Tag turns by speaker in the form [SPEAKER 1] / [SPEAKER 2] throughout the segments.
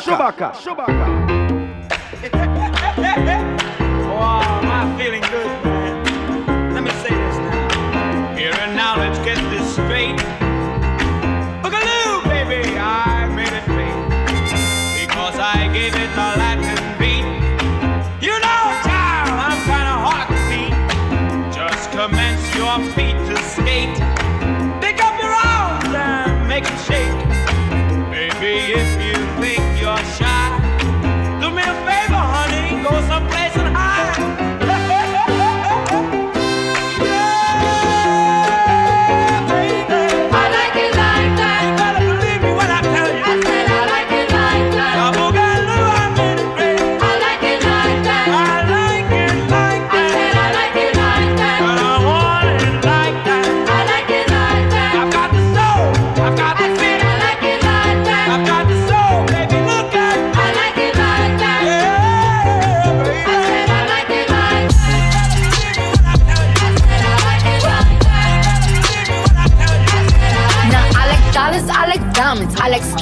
[SPEAKER 1] Chewbacca. Chewbacca.
[SPEAKER 2] wow,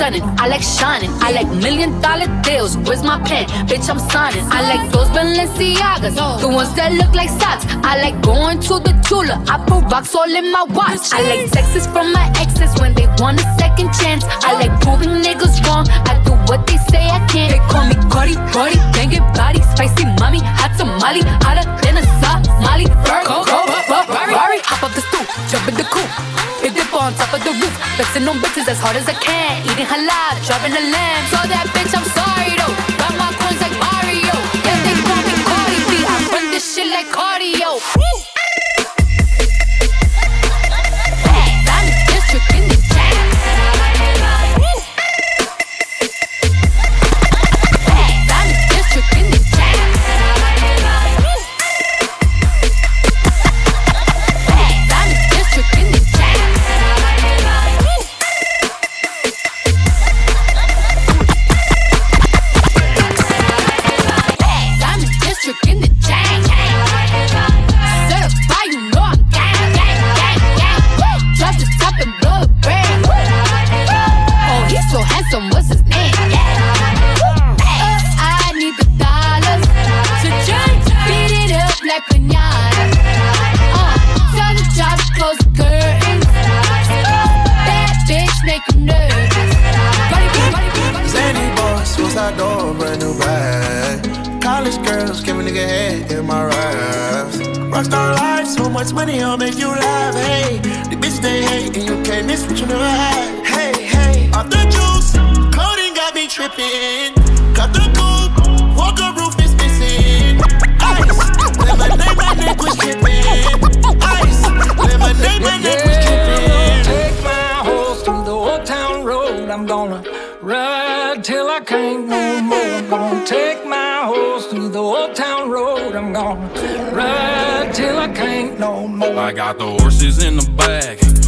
[SPEAKER 2] I
[SPEAKER 3] like
[SPEAKER 4] shining, I like million dollar deals. Where's my pen? Bitch, I'm signing. I like those Balenciagas, the ones that look like socks. I like going to the Tula. I put rocks all in my watch. I like texts from my exes when they want a second chance. I like proving niggas wrong. I do what they say I can't. They call me Cardi, Cardi, banging body, spicy mommy, hot tamale, hotter than a Somali. Hop up the stoop, jump in the coupe. Big dip on top of the roof, flexing on bitches as hard as I can. Eating halal, driving a lamb. So that bitch, I'm and
[SPEAKER 5] you what you never had. Hey, hey, off the juice, clothing got me tripping. Got the coupe, walker roof is missing. Ice, lemonade, my neck was tripping. Ice, lemonade, my neck was tripping.
[SPEAKER 6] Take my horse through the old town road. I'm gonna ride till I can't no more. I'm gonna take my horse through the old town road. I'm gonna ride till I can't no more.
[SPEAKER 7] I got the horses in the back, horse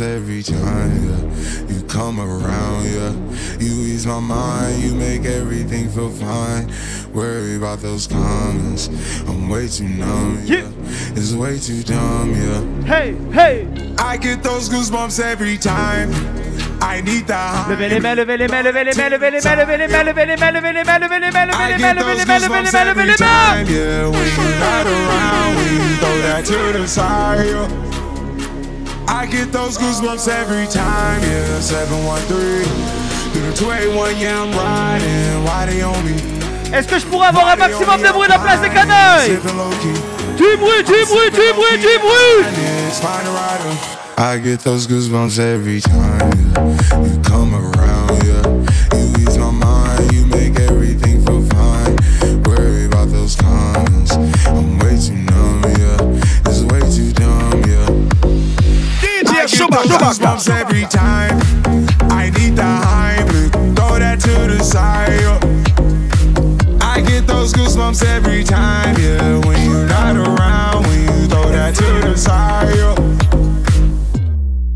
[SPEAKER 7] every
[SPEAKER 1] time, yeah. You come around, yeah. You ease my mind, you make everything feel fine. Worry about those comments. I'm way too numb, yeah. It's way too dumb, yeah.
[SPEAKER 8] Hey, hey
[SPEAKER 1] I get those goosebumps every time. I need the.
[SPEAKER 8] Levez les mains, levez les mains, levez les mains, levez les mains, levez les mains, levez les mains, levez les mains, levez les mains, levez les mains, levez les mains, levez les mains, levez les mains
[SPEAKER 1] yeah. When you're not around, you throw that to the side, yeah. I get those goosebumps every time, yeah. 713 through the 281, yeah, I'm riding. Why they on me?
[SPEAKER 8] Est-ce que je pourrais avoir un maximum de bruit dans la place des Canailles? Du bruit, du bruit, du bruit, du bruit.
[SPEAKER 1] I get those goosebumps every time you come around, yeah. Those goosebumps every time. I need the high, throw that to the side. I get those goosebumps every time, yeah. When you're not around, when you throw that to the side.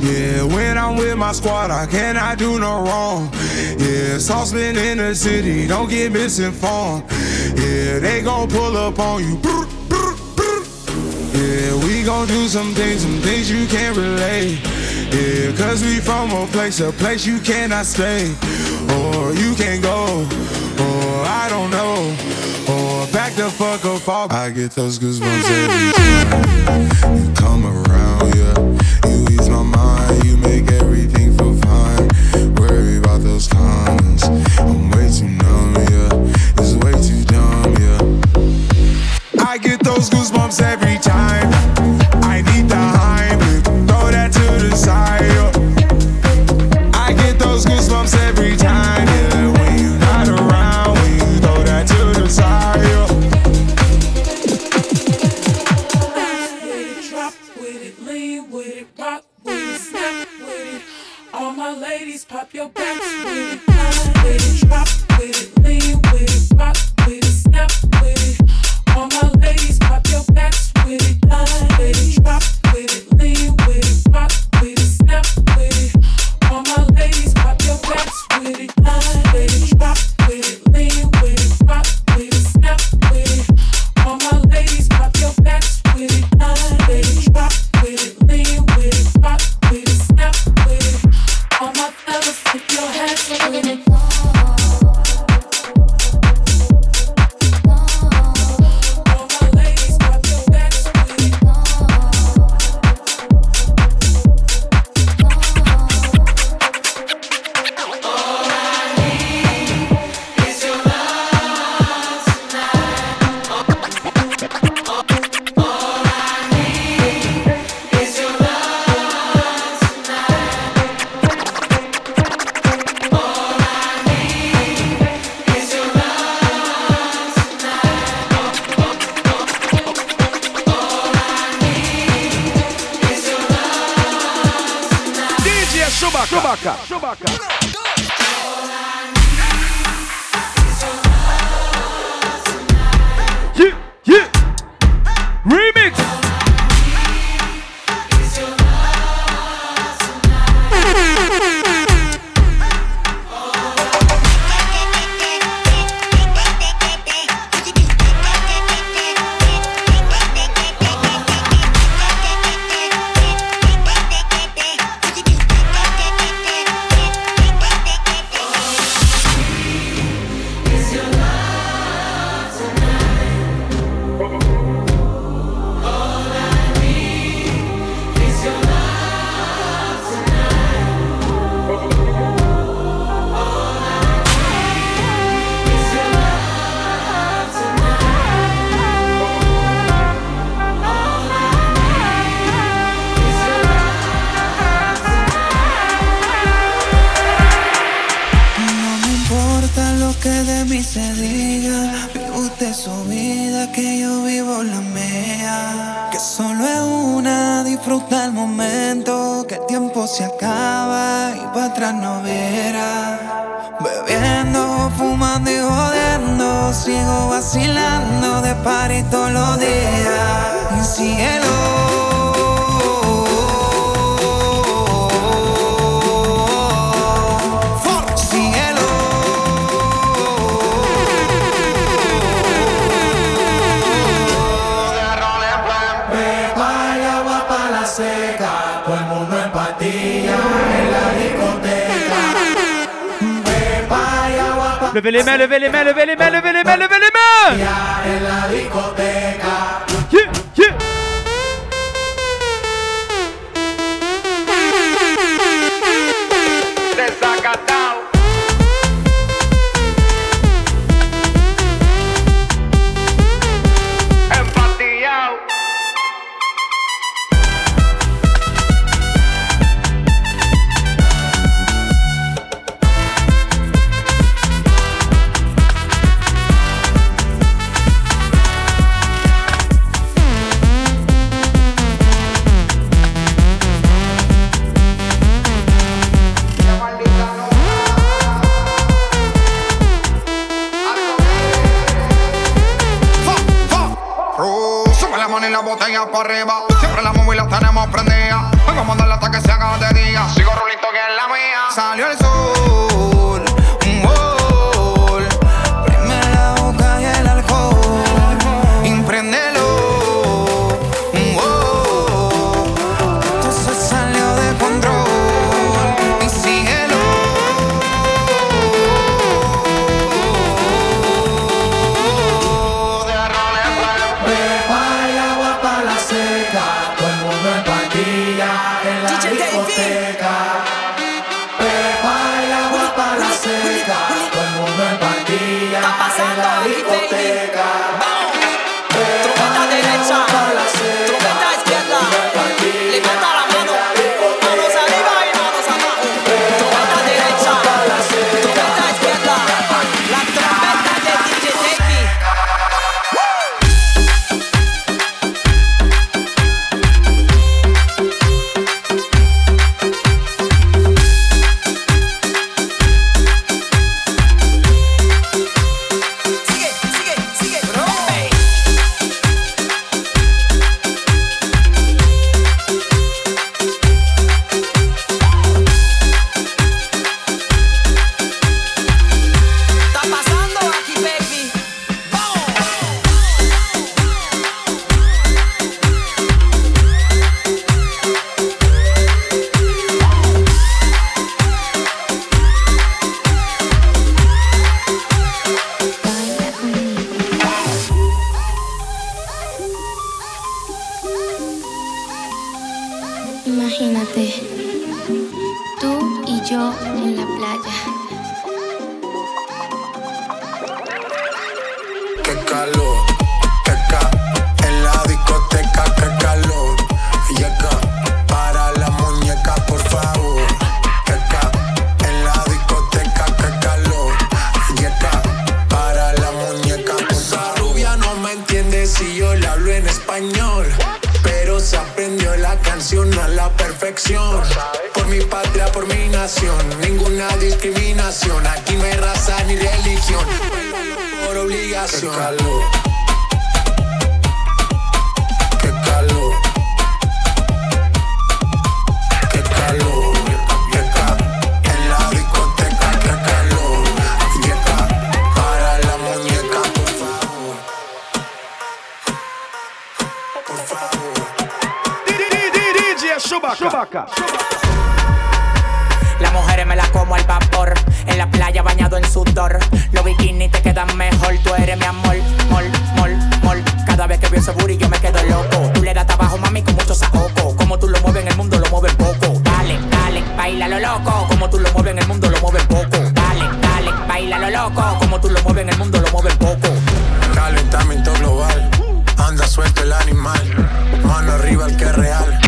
[SPEAKER 1] Yeah, when I'm with my squad, I cannot do no wrong. Yeah, saucepan in the city, don't get misinformed. Yeah, they gon' pull up on you. Yeah, we gon' do some things, some things you can't relate. Yeah, cause we from a place, a place you cannot stay. Or you can't go, or I don't know. Or back the fuck up. I get those goosebumps every time you come around, yeah. Those goosebumps every
[SPEAKER 9] Aquí
[SPEAKER 5] no
[SPEAKER 10] hay raza ni religión. Por obligación. Qué calor. Qué calor. Qué calor. Yeca. En la discoteca, qué calor. Yeca. Para la muñeca, por favor. Por favor.
[SPEAKER 8] DJ Chewbacca.
[SPEAKER 9] Las mujeres me las como al. La playa bañado en sudor. Los bikinis te quedan mejor. Tú eres mi amor, mol, mol, mol. Cada vez que veo ese booty yo me quedo loco. Tú le das trabajo, mami, con mucho saoco. Como tú lo mueves en el mundo, lo mueves poco. Dale, dale, baila lo loco. Como tú lo mueves en el mundo, lo mueves poco. Dale, dale, baila lo loco. Como tú lo mueves en el mundo, lo mueves poco.
[SPEAKER 10] Calentamiento global, anda suelto el animal. Mano arriba el que es real.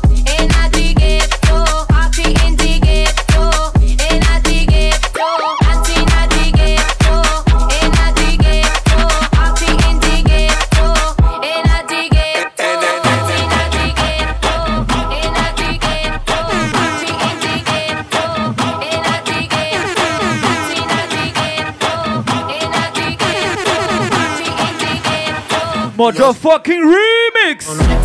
[SPEAKER 8] Motherfucking remix.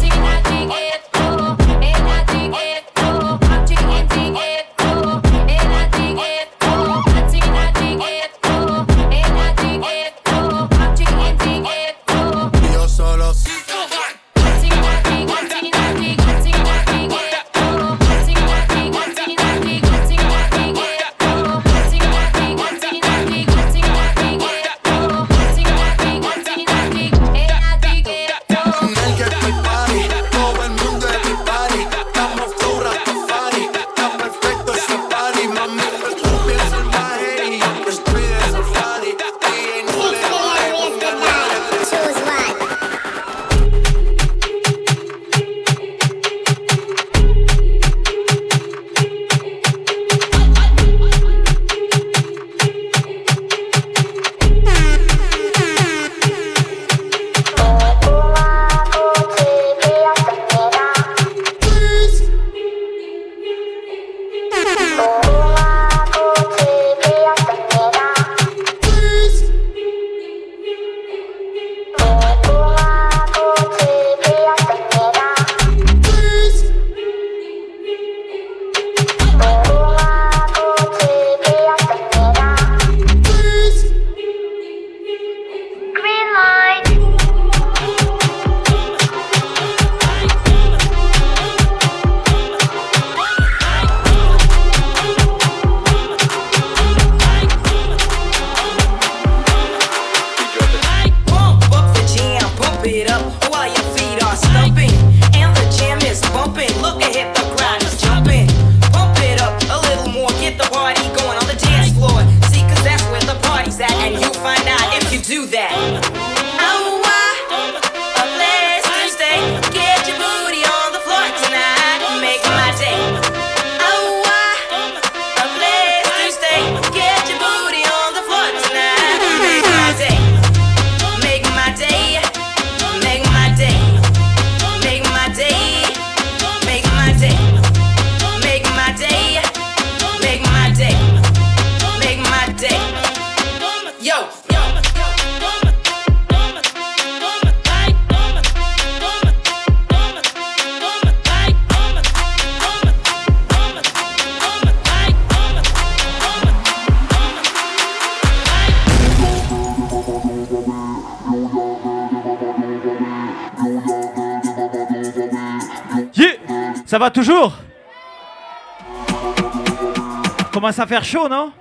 [SPEAKER 8] Faire chaud, non?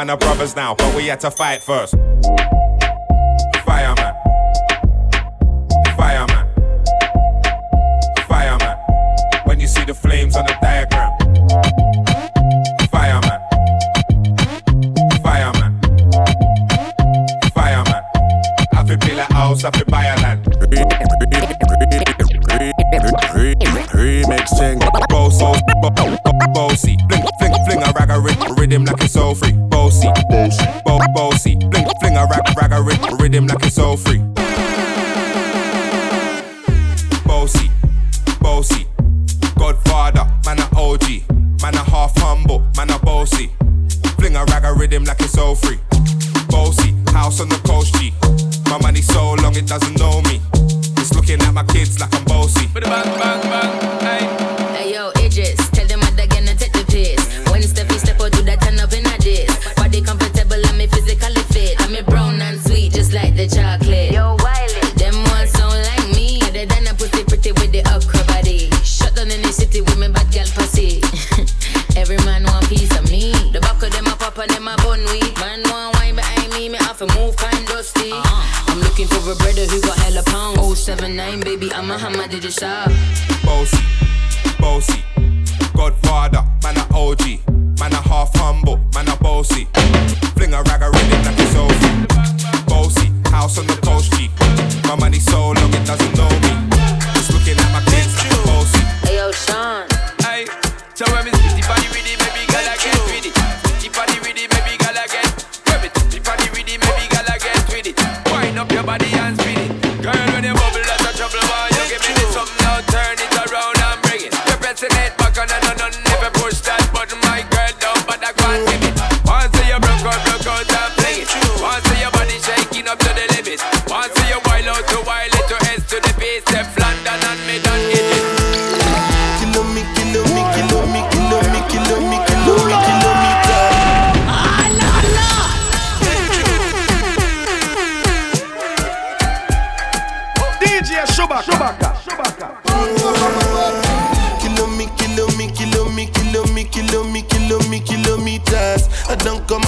[SPEAKER 11] Man, are brothers now, but we had to fight first. Fireman. Fireman. Fireman. When you see the flames on the diagram. Fireman. Fireman. Fireman. I feel build a house, I feel buy a land. Remix thing. Bossy, bossy. Fling, fling, fling a rag a rhythm like it's so free.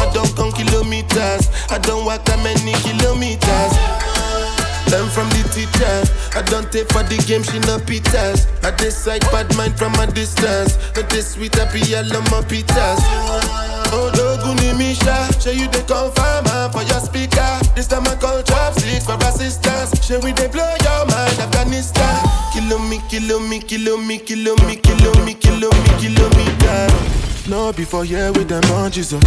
[SPEAKER 2] I
[SPEAKER 5] don't come kilometers. I don't walk that many kilometers. Learn from the teacher. I don't take for the game, she no pitas. I decide bad mind from a distance. Not this sweet, happy, I love my pitas. Oh, Doguni Misha, show you the confirm for your speaker. This time I call chopsticks for assistance. Show we they blow your mind, Afghanistan. Kilo me, kilo me, kilo me, kilo me, kilo me, kilo me, kilometer. No, before here with them on Jesus.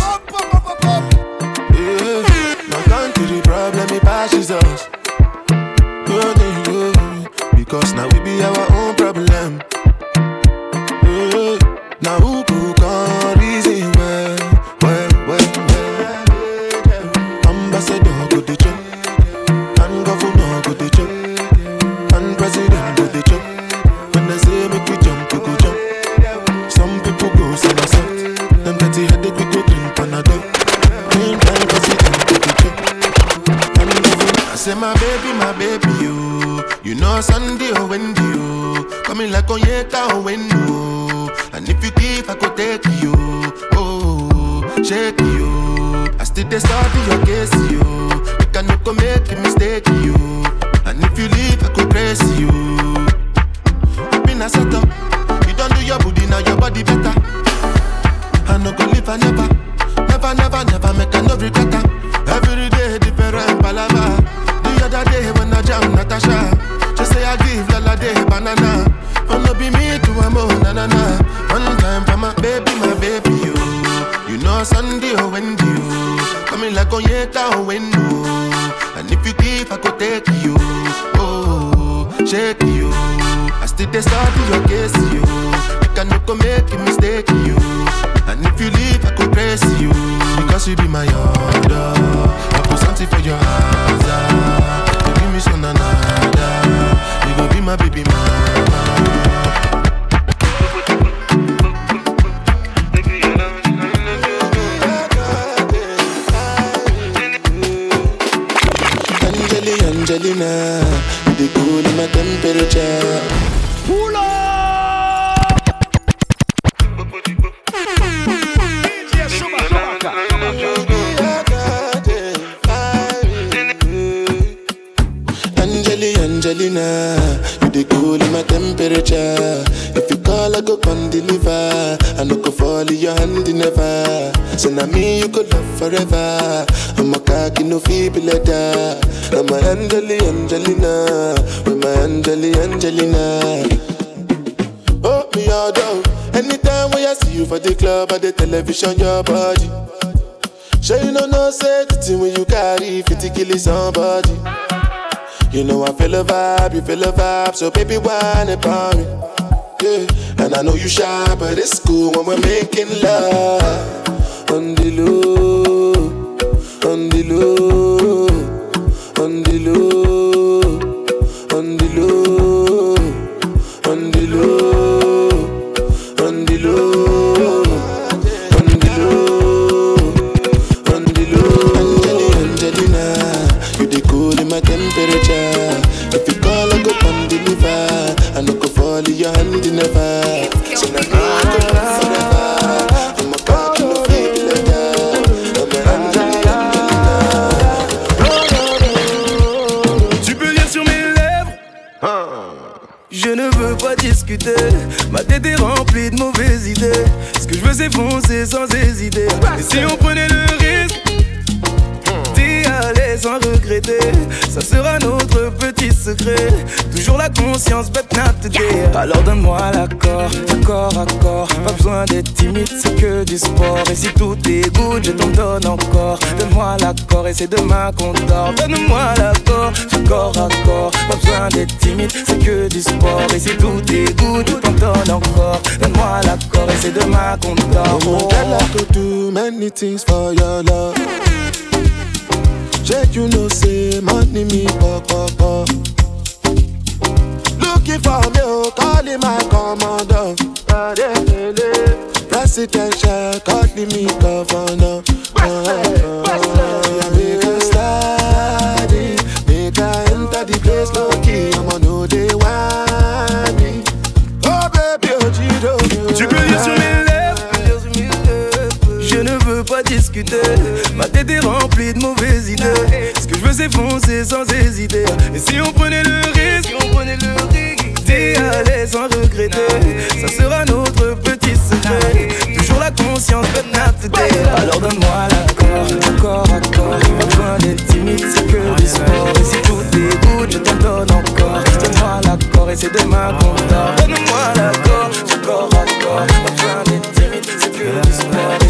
[SPEAKER 5] Problem, passes us. Oh, Because now we be our own problem. Yeah, now who baby, you. You know Sunday oh, or Wendy, you. Coming like Onyeka oh, or Wendo. And if you give, I could take you. Oh, shake you. I still study your case, you. You can no go make a mistake, you. And if you leave, I could praise you. You been a setup. You don't do your booty, now your body better. I no go live, I never. Never, never, never make a no. Be me to a mo na na na. One time for my baby, my baby you. You know Sunday oh, or Wendy you. Coming like Onyeka or oh, Wendo. And if you give, I could take you. Oh, shake you. I still study your case you. You can no go make a mistake you. And if you leave, I could praise you because you be my order. I put something for your hands. Television, your body. Sure you know no safety when you carry 50 kill somebody. You know I feel a vibe, you feel a vibe, so baby whine about me. Yeah, and I know you shy, but it's cool when we're making love. On the low, on the low,
[SPEAKER 12] D'être timide, c'est que du sport. Et si tout est good, je t'en donne encore. Donne-moi l'accord et c'est demain qu'on dort. Donne-moi l'accord, corps à corps. Pas besoin d'être timide, c'est que du sport. Et si tout est good, je t'en donne encore. Donne-moi l'accord et c'est demain qu'on dort.
[SPEAKER 5] Oh, girl, I could do many things for your love. You know, say money me. Looking for me, oh, my
[SPEAKER 12] Tu Je ne veux pas discuter. Ma tête est remplie de mauvaises idées Ce que je veux c'est foncer sans hésiter. Et si on prenait le risque D'y aller sans regretter. Ça sera notre petit secret. Toujours la conscience but not Alors donne-moi l'accord, corps à corps. Pas besoin d'être timide, c'est que du sport. Et si tout good, je t'en donne encore. Donne-moi l'accord et c'est demain qu'on dort Donne-moi l'accord, corps à corps. Pas besoin d'être timide, c'est que du sport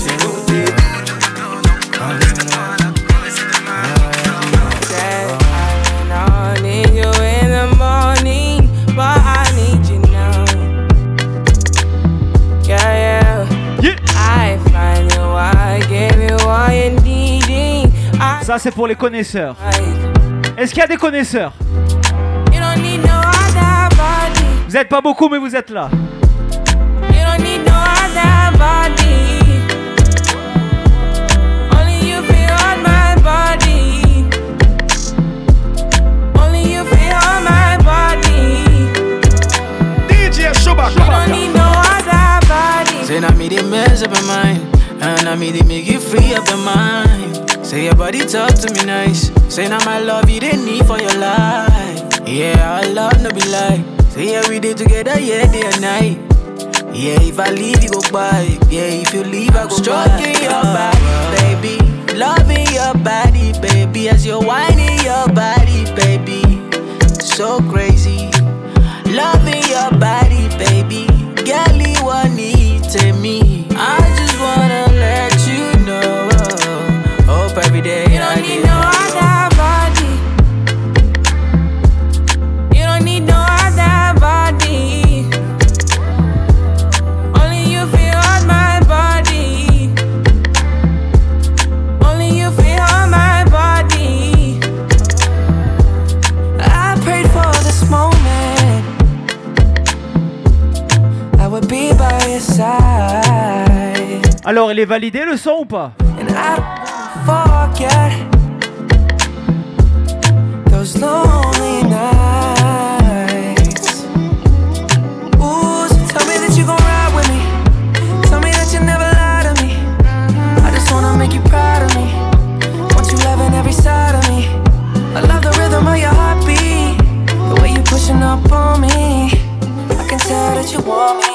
[SPEAKER 12] C'est
[SPEAKER 8] pour les connaisseurs. Est-ce qu'il y a des connaisseurs? Vous n'êtes pas beaucoup, mais vous êtes là.
[SPEAKER 13] Say, I me the mess up my mind, and
[SPEAKER 14] I me the make free up your mind. Say your body talk to me nice. Say now my love you didn't need for your life. Yeah, I love no be like. Say yeah, we did together, yeah, day and night. Yeah, if I leave, you go by. Yeah, if you leave, I go Stroking your body, baby. Loving your body, baby. As you're whining your body, baby. So crazy. Loving your body, baby.
[SPEAKER 13] The rhythm of your heartbeat. The way you pushing up on me. I can tell that you want me.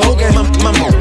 [SPEAKER 15] mam-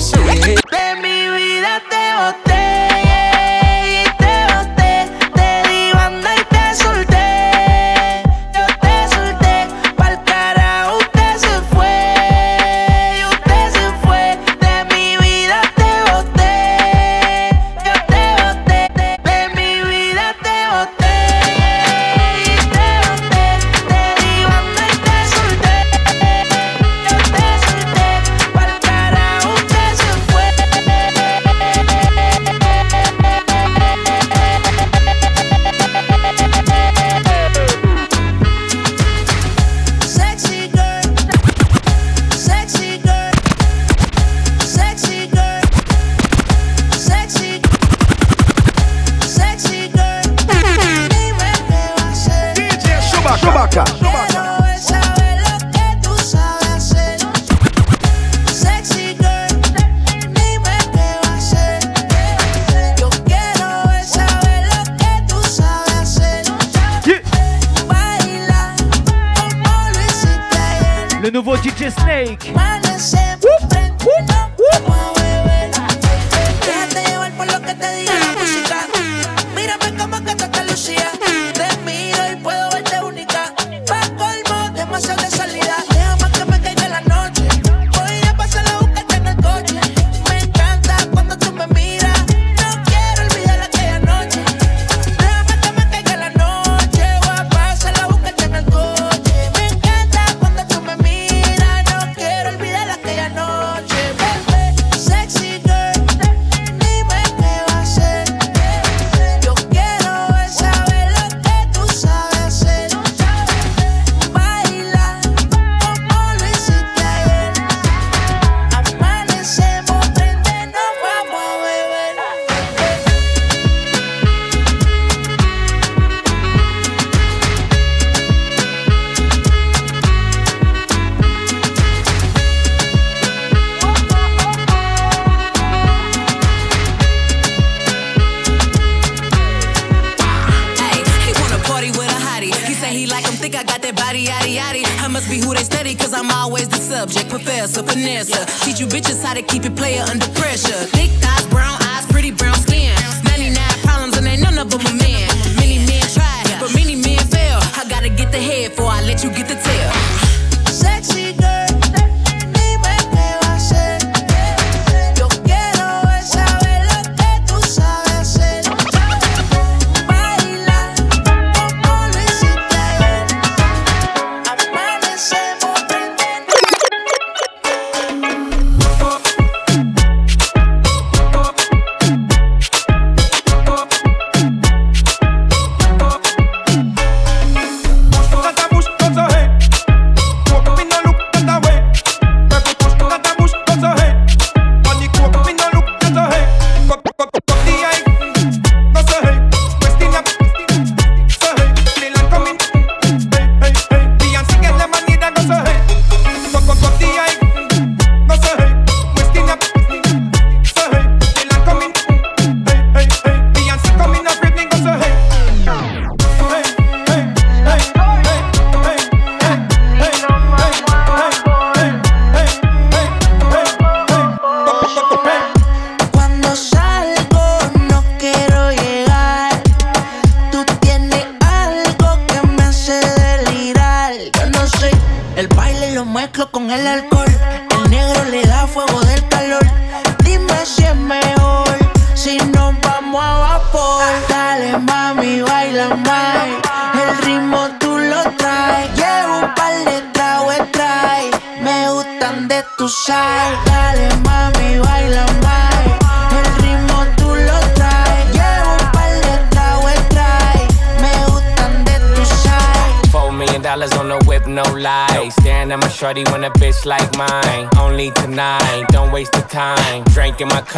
[SPEAKER 13] De mi vida te boté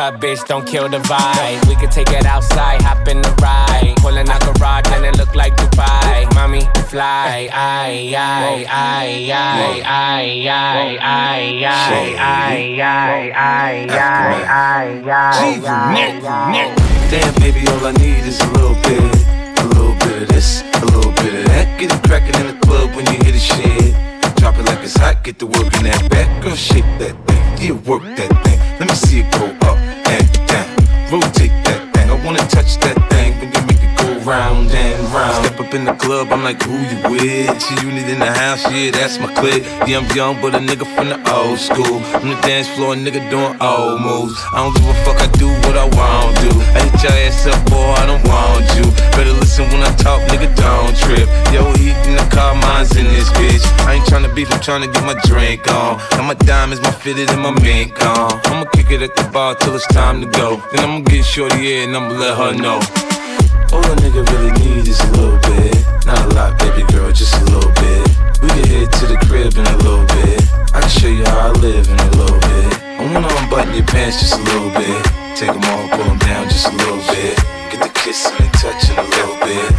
[SPEAKER 16] Cup, bitch, don't kill the vibe. We could take it outside, hop in the ride. Pulling out garage and it look like Dubai. Mommy, fly, I, I, I, I, I, I, I, I, I, I, I, I, I,
[SPEAKER 17] Damn, baby, all I need is a little bit. A little bit of this, a little bit of that. Get it crackin' in the club when you hear the shit. Drop it like it's hot, get the work in that back. Girl, shake that thing, yeah, work that thing. See it go up and down. Rotate that thing, I wanna touch that thing when you make it go round and round. Up in the club, I'm like, who you with? She unit in the house, yeah, that's my clique. Yeah, I'm young, but a nigga from the old school. On the dance floor, a nigga doing old moves. I don't give a fuck, I do what I want to. I hit your ass up, boy, I don't want you. Better listen when I talk, nigga, don't trip. Yo, heat in the car, mine's in this bitch. I ain't tryna beef, I'm tryna get my drink on. And my diamonds, my fitted, and my mink on. I'ma kick it at the bar till it's time to go. Then I'ma get shorty, yeah, and I'ma let her know. All a nigga really need is a little bit. Not a lot, baby girl, just a little bit. We can head to the crib in a little bit. I can show you how I live in a little bit. I wanna unbutton your pants just a little bit. Take them off, pull them down just a little bit. Get the kissing and touching a little bit.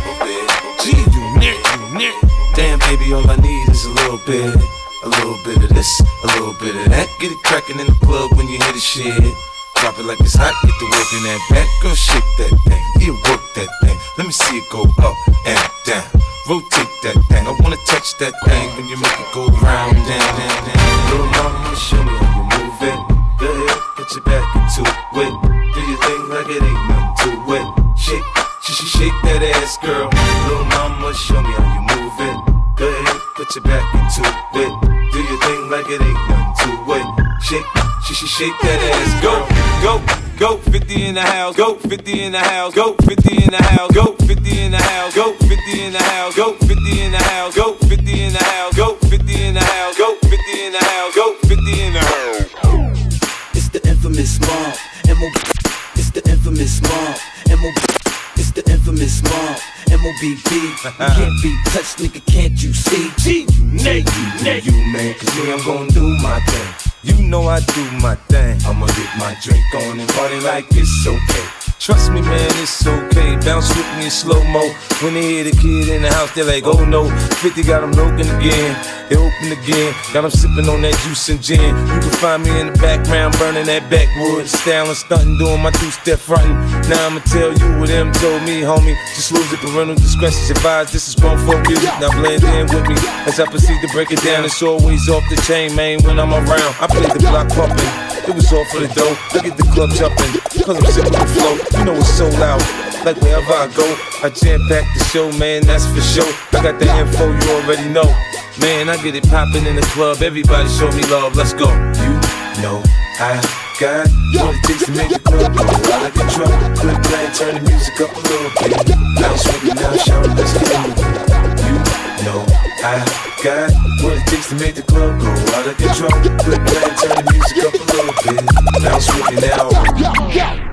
[SPEAKER 17] Gee, you nick, you nick. Damn, baby, all I need is a little bit. A little bit of this, a little bit of that. Get it crackin' in the club when you hear the shit. Drop it like it's hot, get the work in that back. Girl, shake that thing, yeah, work that thing. Let me see it go up and down. Rotate that thing, I wanna touch that thing when you make it go round, down, down, down. Little mama, show me how you move it. Go ahead, put your back into it. Do your thing like it ain't nothing to it. Shake, she shake that ass, girl. Little mama, show me how you move it. Go ahead, put your back into it. Do your thing like it ain't nothing to. Shake, she she shake that ass, go, go. Go 50 in the house, go 50 in the house, go 50 in the house, go 50 in the house, go 50 in the house, go 50 in the house, go 50 in the house, go 50 in the house, go 50 in the house, go 50 in the house.
[SPEAKER 13] It's the infamous mob. M.O. It's the infamous mob. M.O. It's the infamous mob. M.O.B.B. You can't be touched, nigga, can't you see? G, you nigga, you, you, man. Cause me, I'm gon' do my thing.
[SPEAKER 17] You know I do my thing.
[SPEAKER 13] I'ma get my drink on and party like it's okay.
[SPEAKER 18] Trust me, man, it's okay. Bounce with me in slow mo. When they hear the kid in the house, they're like, oh no. 50 got them looking again. They open again. Got them sipping on that juice and gin. You can find me in the background, burning that backwood. Styling, stunting, doing my two step fronting. Now I'ma tell you what them told me, homie. Just lose it, parental discretion's advised. This is grown folk music. Now blend in with me as I proceed to break it down. It's always off the chain, man, when I'm around. I play the block pumping. It was all for the dough. I get the club jumping. Cause I'm sick with the flow. You know it's so loud. Like wherever I go, I jam pack the show, man, that's for sure. I got the info, you already know. Man, I get it popping in the club. Everybody show me love, let's go. You know I got what it takes to make the club go out of control. Quit playing, turn the music up a little bit. Now me now, shout let's get. You know I got what it takes to make the club go out of control. Quit playing, turn the music up a little bit. With me now.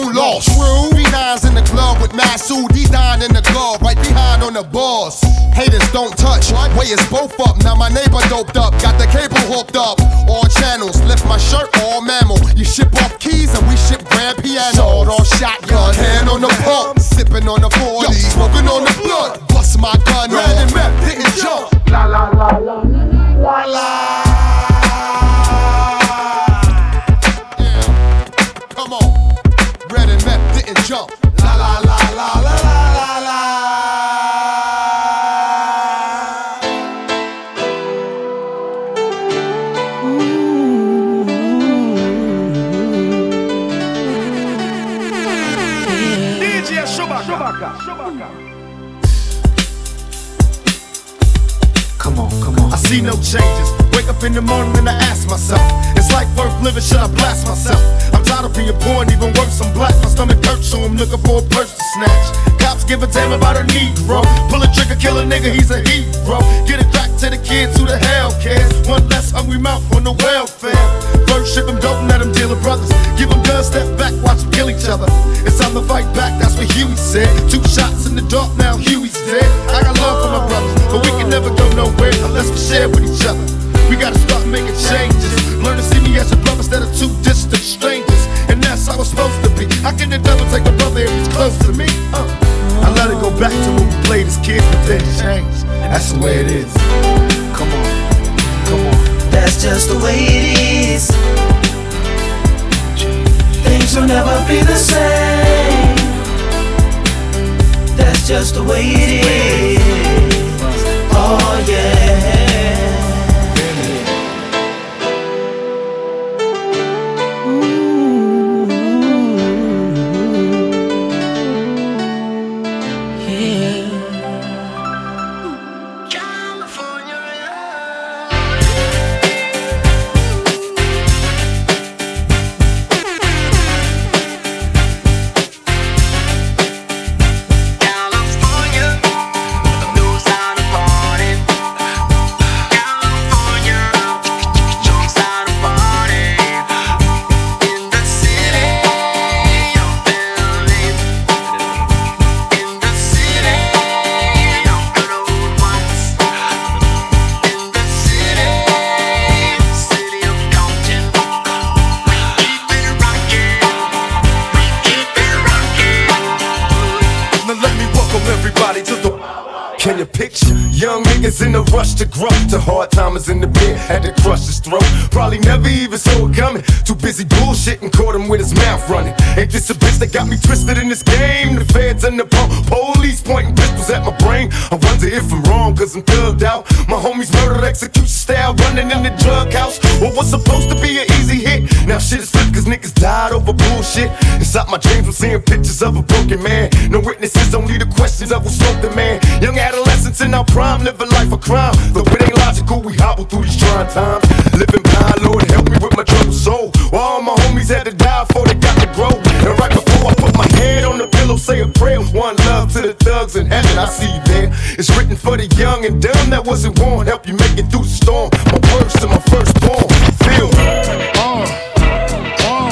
[SPEAKER 15] lost. True. B9's in the club with Masu, D9 in the glove, right behind on the boss. Haters don't touch, way is both up. Now my neighbor doped up, got the cable hooked up. All channels, lift my shirt, all mammal. You ship off keys and we ship grand piano. Sold off shotgun, hand on the pump, sipping on the 40, smoking on the blood. Bust my gun, red and meth, didn't jump. La la la la la la. Yeah. See no changes. Wake up in the morning and I ask myself, is life worth living? Should I blast myself? I'm tired of being poor and even worse, I'm black. My stomach hurts, so I'm looking for a purse to snatch. Cops give a damn about a Negro. Pull a trigger, kill a nigga, he's a hero. Get it back to the kids who the hell cares. One less hungry mouth on the welfare. First ship them, don't let them deal with brothers. Give them guns, step back, watch them kill each other. It's time to fight back, that's what Huey said. Two shots in the dark, now Huey's dead. I got love for my brothers, but we can never go nowhere unless we share with each other. We gotta start making changes. Learn to see me as a brother instead of two distant strangers. And that's how it's supposed to be. How can the devil take a brother if he's close to me? Uh, I let it go back to when we played as kids, but then changed. That's the way it is.
[SPEAKER 19] Come on, come on. That's just the way it is. Things will never be the same. That's just the way it is. Oh yeah.
[SPEAKER 15] In a rush to grow. To hard timers in the bed, had to crush his throat. Probably never even saw it coming. Too busy bullshitting, caught him with his mouth running. Ain't this a bitch that got me twisted in this game? The feds and the po- police pointing pistols at my brain. I wonder if I'm wrong, cause I'm thugged out. My homies murdered execution style, running in the drug house. What was supposed to be an easy hit? Now shit is flipped cause niggas died over bullshit. Inside my dreams, I'm seeing pictures of a broken man. No witnesses, only the questions of who smoked the man. Young adolescents in our prime, living life of crime. Though it ain't logical, we hobble through these trying times. Living blind, Lord, help me with my troubled soul. While all my homies had to die before they got to grow. Say a prayer. One love to the thugs in heaven, I see you there. It's written for the young and dumb that wasn't born. Help you make it through the storm. My words to my firstborn. Feel me.
[SPEAKER 20] Uh, uh,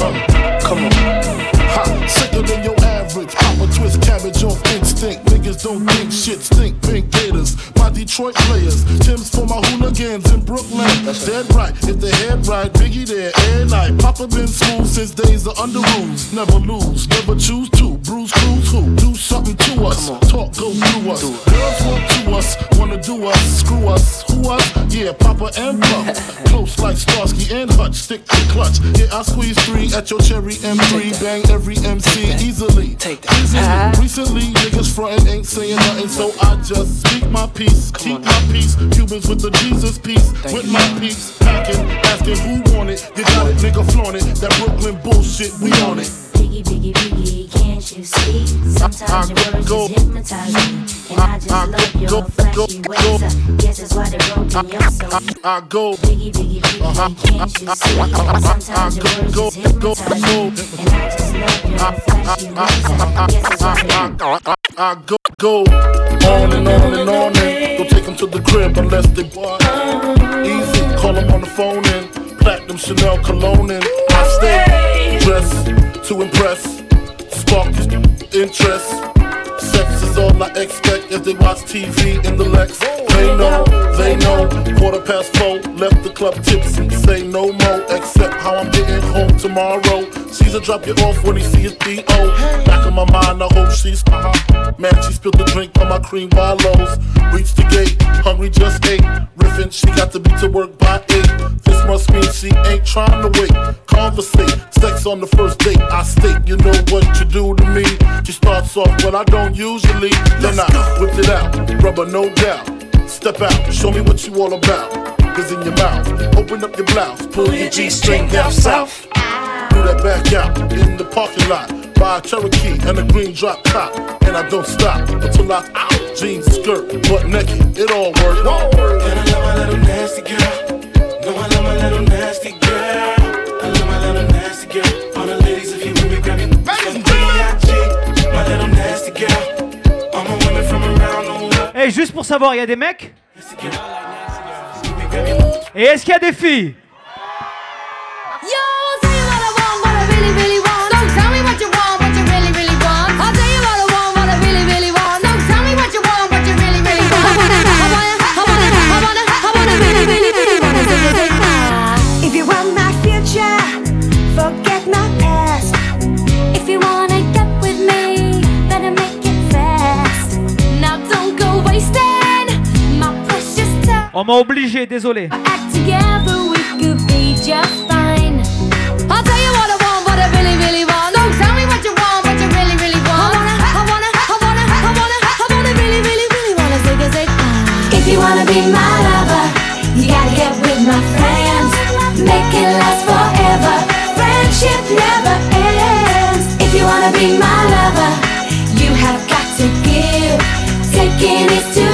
[SPEAKER 20] uh, come on. Sicker than your average. Pop a twist cabbage off instinct. Niggas don't think shit stink. Pink gators, my Detroit players. Tim's for my hooligans in Brooklyn. Dead right, if the head right, Biggie there, air night. Papa been school since days of under rules. Never lose, never choose to. Bruise, cruise, who? Do something to us. Talk, go through us. Girls want to us, wanna do us. Screw us, who us? Yeah, Papa and Pump. Close like Starsky and Hutch, stick to clutch. Yeah, I squeeze three at your cherry M3. Bang every MC easily. Take that. Recently, niggas frontin' ain't saying nothing, so I just speak my peace. Keep my peace. Cubans with the Jesus piece. With my peace. Packing, asking who want it. You got it, nigga, flaunt it. That Brooklyn bullshit, we on it.
[SPEAKER 21] Biggie, biggie, biggie, can't you see? Sometimes your words
[SPEAKER 20] go-
[SPEAKER 21] just hypnotize me. And I just love your flashy ways. I guess that's why they broke in your soul.
[SPEAKER 20] I go.
[SPEAKER 21] Biggie, biggie, biggie, can't you see? Sometimes your words just hypnotize me. And I just love your flashy ways. I guess that's why they
[SPEAKER 20] I, I go, go on and on and on and don't take them to the crib unless they buy. Easy, call them on the phone and platinum Chanel cologne and I stay dressed to impress, spark interest. Sex is all I expect as they watch TV in the Lex. They know, they know. Quarter past four, left the club tipsy. Say no more, except how I'm getting home tomorrow. Caesar drop you off when he see his P.O. Back in my mind, I hope she's Man, she spilled the drink on my cream wallows. Reached the gate, hungry just ate. Riffin', she got to be to work by eight. This must mean she ain't trying to wait. Conversate, sex on the first date. I state, you know what you do to me. She starts off, but I don't usually. Then I whip it out, rubber no doubt. Step out, show me what you all about. Cause in your mouth, open up your blouse, pull your G string down south. Do that back out in the parking lot. Buy a Cherokee and a green drop top. And I don't stop until I out. Jeans, skirt, butt naked, it all works.
[SPEAKER 10] And I love my little nasty girl. No, I love my little nasty girl. I love my little nasty girl. All the ladies, if you with me, grab me. Some B.I.G. My little nasty girl. All my women from around the world.
[SPEAKER 8] Et juste pour savoir, il y a des mecs Et est-ce qu'il y a des filles
[SPEAKER 4] Yo, I'll tell you what I want, what I really, really want. So tell me what you want, what you really. Wanna say, say, ah.
[SPEAKER 21] If you wanna be my lover, you gotta get with my friends. Make it last forever. Friendship never ends. If you wanna be my lover, you have got to give. Taking is too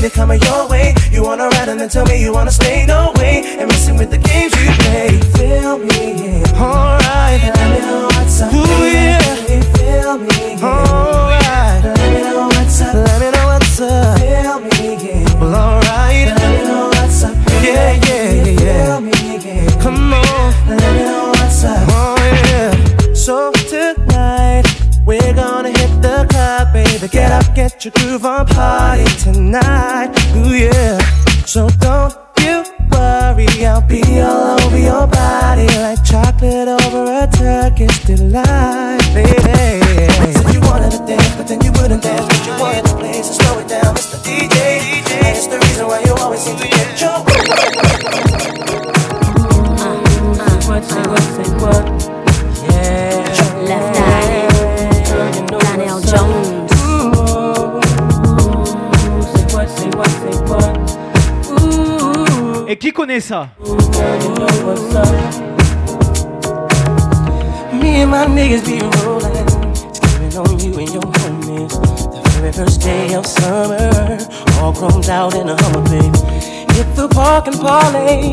[SPEAKER 21] to
[SPEAKER 22] come your way. You wanna ride and then tell me you wanna stay, no way. And messing with the yeah. So don't you worry, I'll be all over your body like chocolate over a Turkish delight,
[SPEAKER 8] ça
[SPEAKER 22] Me and my niggas be rolling, on you and your homies. The very first day of summer, all grown out in a Hummer, baby. Hit the park and parlay.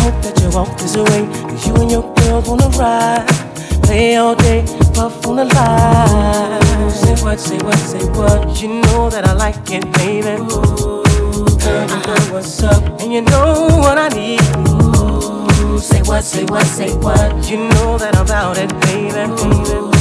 [SPEAKER 22] Hope that you walk this way, cause you and your girls wanna ride. Play all day, puff on the line. Say what, say what, say what. You know that I like it, baby. Ooh, girl, you know what's up, and you know what I need. Ooh, say what, say what, say what. You know that about it, baby, baby.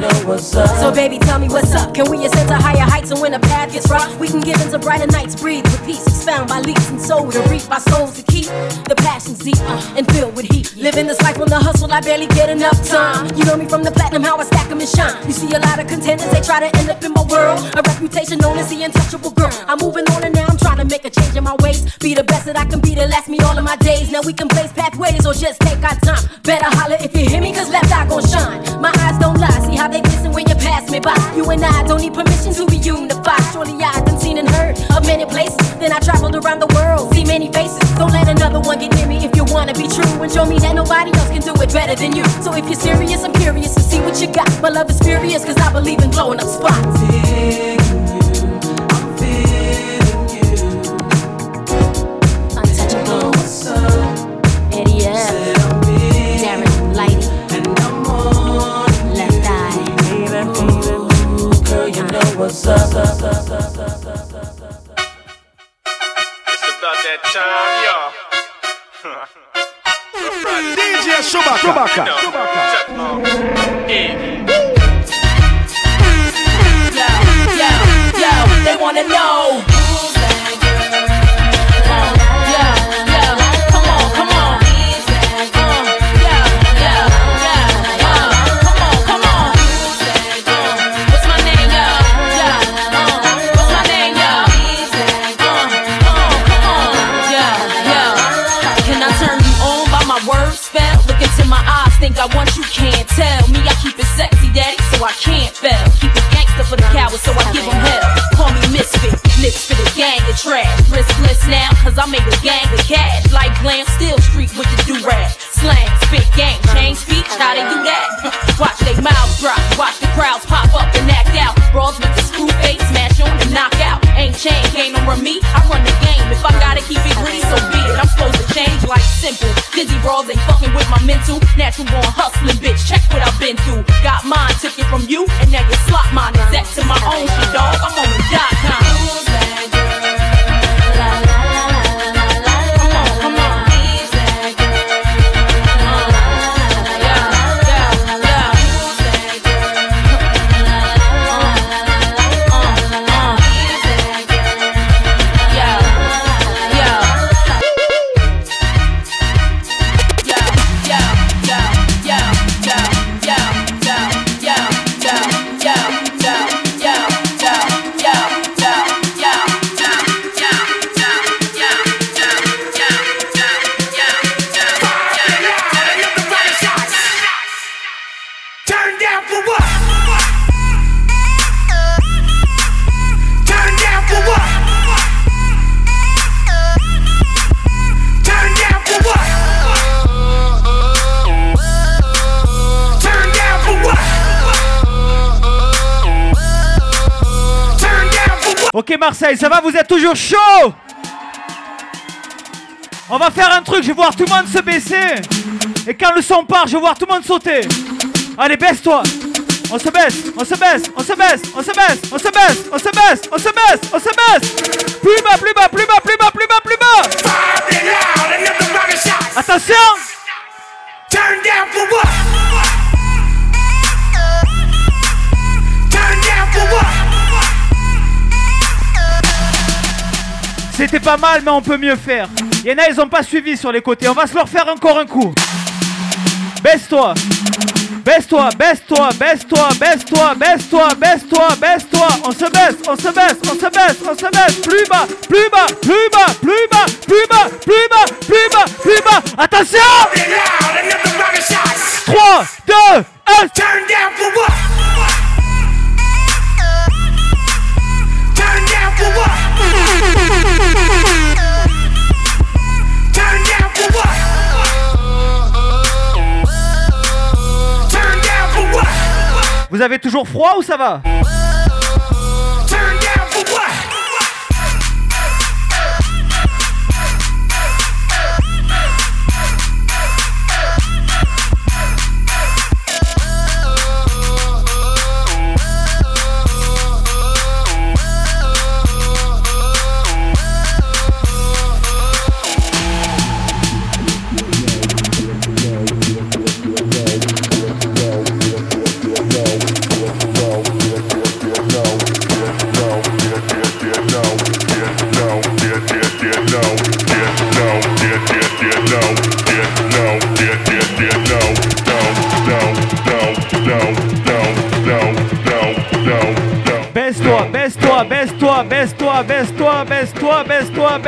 [SPEAKER 22] Know what's up.
[SPEAKER 23] So baby, tell me what's up. Can we ascend to higher heights and when the path gets rough, we can give into brighter nights, breathe with peace, expound by leaps and souls to reach by souls to keep the passions deep and filled with heat. Living this life on the hustle, I barely get enough time. You know me from the platinum, how I stack 'em and shine. You see a lot of contenders, they try to end up in my world. A reputation known as the untouchable girl. I'm moving on and now I'm trying to make a change in my ways. Be the best that I can be to last me all of my days. Now we can blaze pathways or just take our time. Better holler if you hear me, cause left eye gon' shine. My eyes don't lie, see how they glisten when you pass me by. You and I don't need permission to be unified. Surely I done seen and heard of many places. Then I traveled around the world, see many faces. Don't let another one get near me if you wanna be true. And show me that nobody else can do it better than you. So if you're serious, I'm curious to see what you got. My love is furious, cause I believe in blowing up spots.
[SPEAKER 22] What's up.
[SPEAKER 11] It's about that time, y'all.
[SPEAKER 24] DJ Shubak.
[SPEAKER 23] Yo, yo, they wanna know. I can't fail. Keep it gangster for the cowards, so I give them hell. Call me misfit, lips for the gang of trash. Riskless now, cause I make a gang of cash. Like glam, still street with the do-rag. Slang, spit, gang, change speech, how they do that? Watch they mouths drop, watch the crowds pop up and act out. Brawls with the screw face, smash on and knock out. Ain't chain, game over me, I run the game. If I gotta keep it gritty, so be it. I'm supposed to change like simple. Dizzy brawls ain't fucking with my mental. Natural born hustling,
[SPEAKER 8] Ça va Vous êtes toujours chaud? On va faire un truc, je vais voir tout le monde se baisser. Et quand le son part, je vais voir tout le monde sauter. Allez, baisse-toi. On se baisse, on se baisse, on se baisse, on se baisse, on se baisse, on se baisse, on se baisse, on se baisse. Plus bas, plus bas, plus bas, plus bas, plus bas, plus bas. Attention. Pas mal, mais on peut mieux faire. Il y en a, ils ont pas suivi sur les côtés. On va se leur faire encore un coup. Baisse-toi. Baisse-toi, baisse-toi, baisse-toi, baisse-toi, baisse-toi, baisse-toi, baisse-toi. On se baisse, on se baisse, on se baisse, on se baisse. Plus bas, plus bas, plus bas, plus bas, plus bas, plus bas, plus bas, plus bas. Attention 3, 2, 1.
[SPEAKER 13] Turn down for what? Turn down for what?
[SPEAKER 8] Vous avez toujours froid ou ça va?
[SPEAKER 25] esto a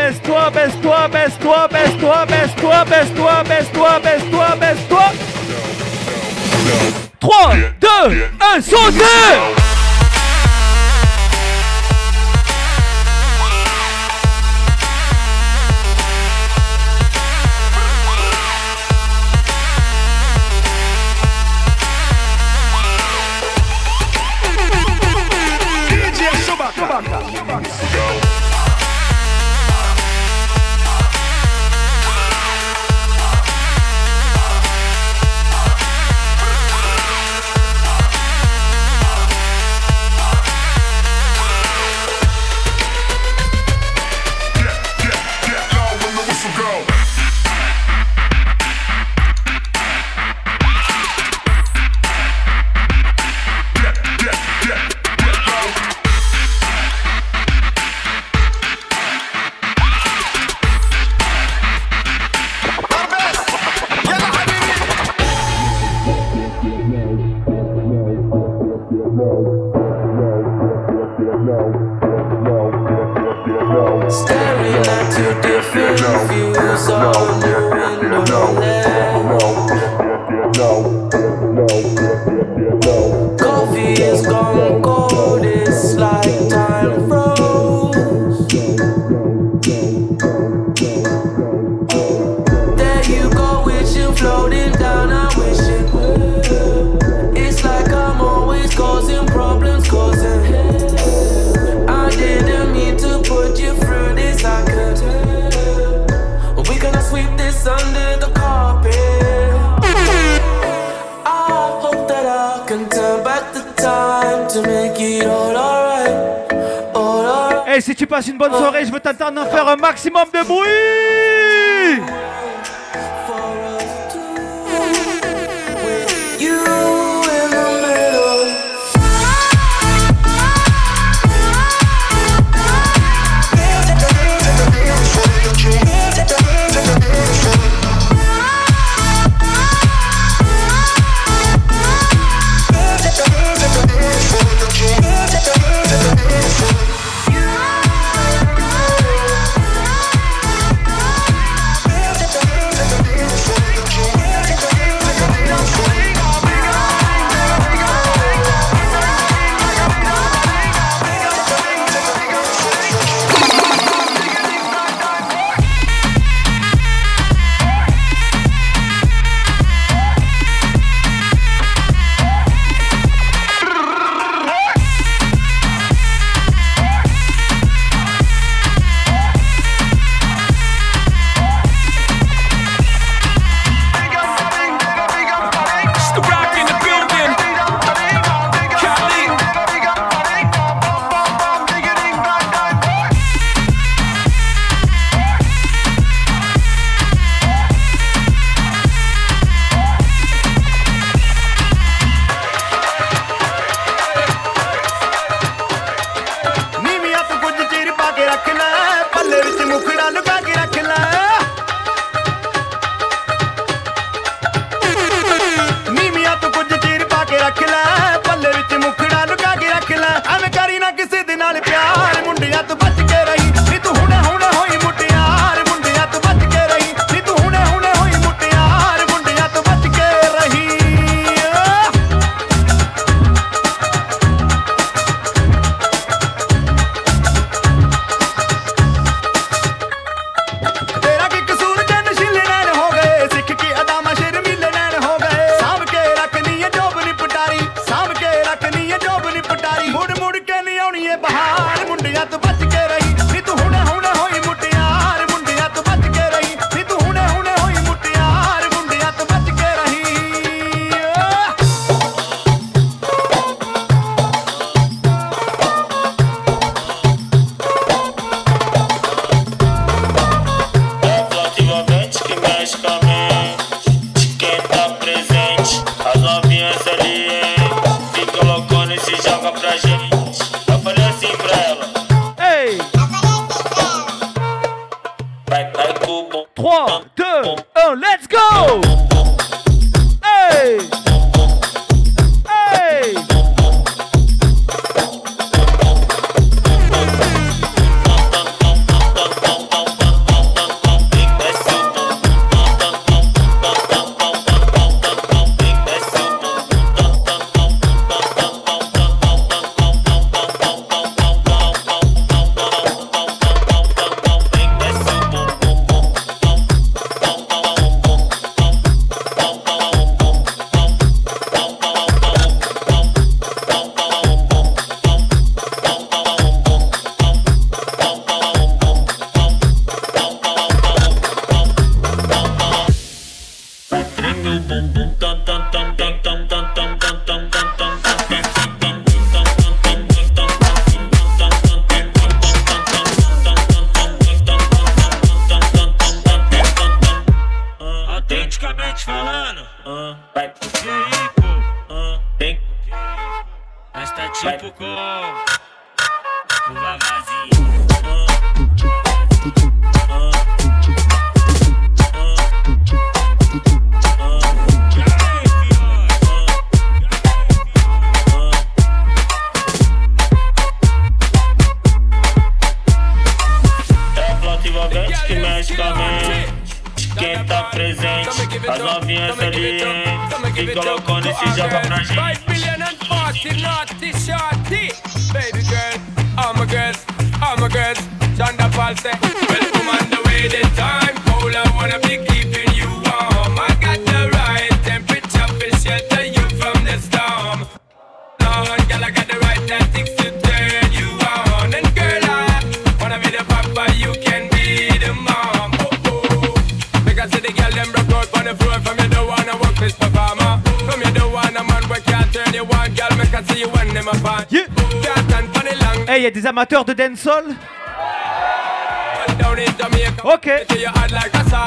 [SPEAKER 8] Hey, y a des amateurs de dancehall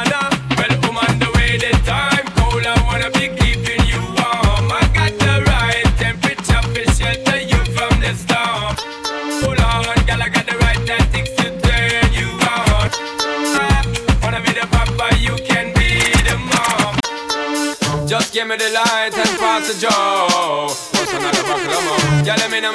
[SPEAKER 26] down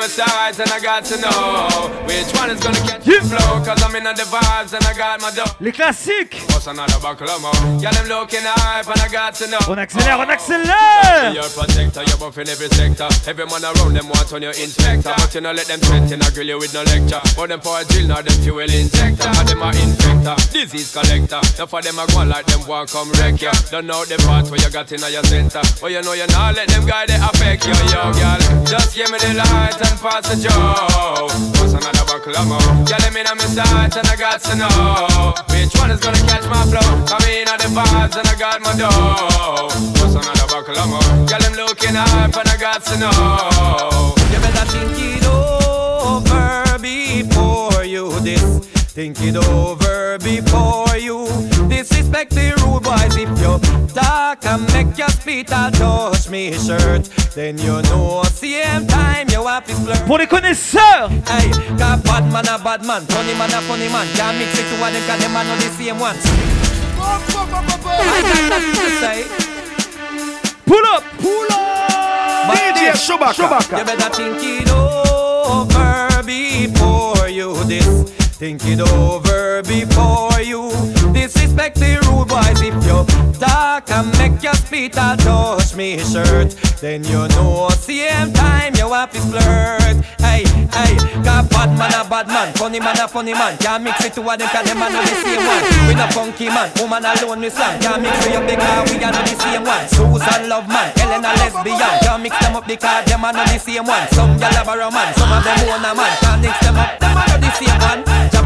[SPEAKER 26] Sides and I got to know Which one is gonna catch the flow Cause I'm in the vibes and I got my dough.
[SPEAKER 8] Les classiques
[SPEAKER 26] another more? Yeah, them looking hype and I got to know.
[SPEAKER 8] On accélère, on accélère
[SPEAKER 26] Your protector, you're buff in every sector. Every man around them want on your inspector. But you know let them threaten, I grill you with no lecture. But them for a drill, not them fuel injector. And them a infector, disease collector. Enough of them a go like them want come wreck ya. Don't know the parts where you got in your center. But you know you not let them guy they affect you, yo, girl Just give me the light and pass the joe What's another more? Yeah, let me know my sights and I got to know. Which one is gonna catch my flow? Come in at the vibes and I got my dough What's another buckle of more? Girl, I'm looking up and I got to know
[SPEAKER 27] You better think it over before you this. Think it over before you disrespect the rude boys. If you talk and make your spit, I'll touch me shirt. Then you know, same time you have to flirt.
[SPEAKER 8] Pour les connaisseurs
[SPEAKER 27] Hey, got bad man a bad man, funny man a funny man. Can't mix it to one them cause them are not the same ones. I got nothing to say.
[SPEAKER 8] Pull up,
[SPEAKER 27] pull up.
[SPEAKER 24] DJ Chewbacca.
[SPEAKER 27] You better think it over before you this. Think it over before you disrespect the rude boys. If you talk and make your spit, I'll touch me shirt. Then you know, same time you have to flirt. Hey, hey, got bad man a bad man, funny man a funny man. Can't mix it to one them cause them are not the same one. We no funky man, woman alone we slam. Can't mix with you because we are not the same one. Susan love man, Ellen a lesbian. Can't mix them up because them are not the same one. Some gyal have a romance, some of them own a man. Can't mix them up, them are not the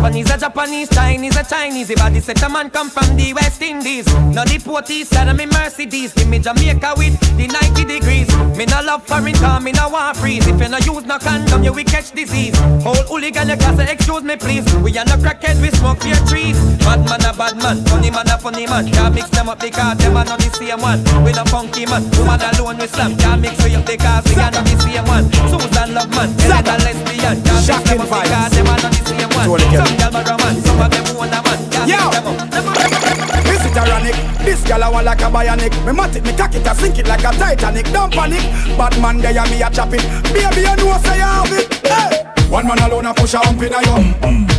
[SPEAKER 27] Japanese a Japanese, Chinese a Chinese. The body set a man come from the West Indies. Now the port east side of me Mercedes. Give me Jamaica with the 90 degrees. Me no love foreign car, me no want freeze. If you no use no condom, you will catch disease. Whole hooligan, you can excuse me please. We are no crackhead, we smoke fear trees. Bad man a bad man, funny man a funny man. Can't mix them up because them are not the same one. We no funky man, woman alone we slam. Can't mix we up because we are not the same one. Susan love man, Ellen a lesbian. Can't mix them up because them are not the same one. Man, some of them own a man. Mix them up.
[SPEAKER 28] This is tyrannic. This gal I want like a bionic. Me mat it, me cock it, I sink it like a Titanic. Don't panic. Bad man there, and me a chop it. Baby, you know say you have it. Hey. One man alone a push a hump in a yo.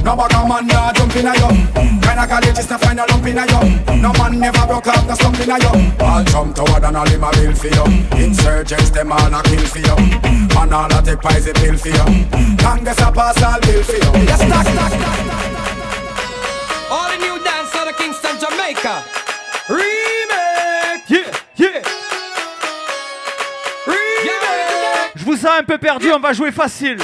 [SPEAKER 28] No bag a man nah jump in a yo. Kinda college is to find a lump in a yo. No man never broke off no slump in a yo. All jump toward and all him a bill for you. Insurgents them all a kill for you. Man all a take poison pill for you. Congress a pass all bill for you. Yes, stack, stack, stack.
[SPEAKER 27] All the new dance of Kingston, Jamaica. Remake. Yeah, yeah.
[SPEAKER 8] Je vous sens un peu perdu, on va jouer facile.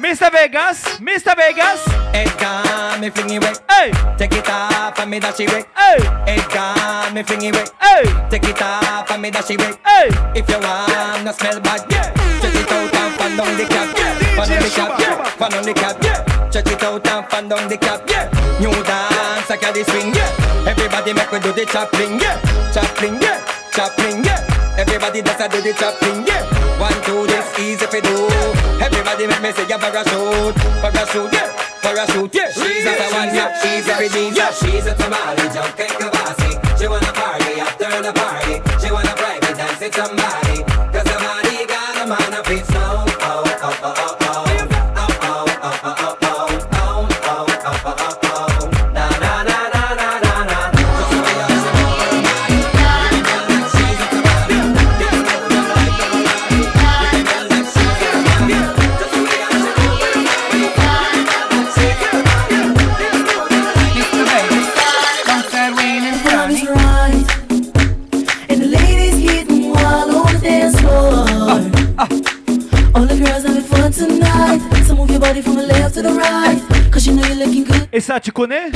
[SPEAKER 8] Mr. Vegas, Mr. Vegas.
[SPEAKER 27] It gone, me fling it away.
[SPEAKER 8] Hey,
[SPEAKER 27] take it off and me dash it away.
[SPEAKER 8] Hey,
[SPEAKER 27] it gone, me fling it away.
[SPEAKER 8] Hey,
[SPEAKER 27] take it off and me dash it away.
[SPEAKER 8] Hey,
[SPEAKER 27] if you want no smell bad, yeah. Check it out and fan down the cap, yeah. Fan on the cap, yeah. Fan on the cap, yeah. Check it out and fan down the cap, yeah. New dance, I got the swing, yeah. Everybody make we do the chopping, yeah. Chopping, yeah. Chopping, yeah. Everybody does a do the chopping, yeah. One, two, this easy for do. Everybody make me say yeah, parachute, parachute, yeah, parachute, yeah. She's a one, yeah, she's a yeah.
[SPEAKER 29] She's a tamale, jumping kabasi.
[SPEAKER 21] Your body from the left to the right, cause you know you're looking good.
[SPEAKER 8] Et ça, tu connais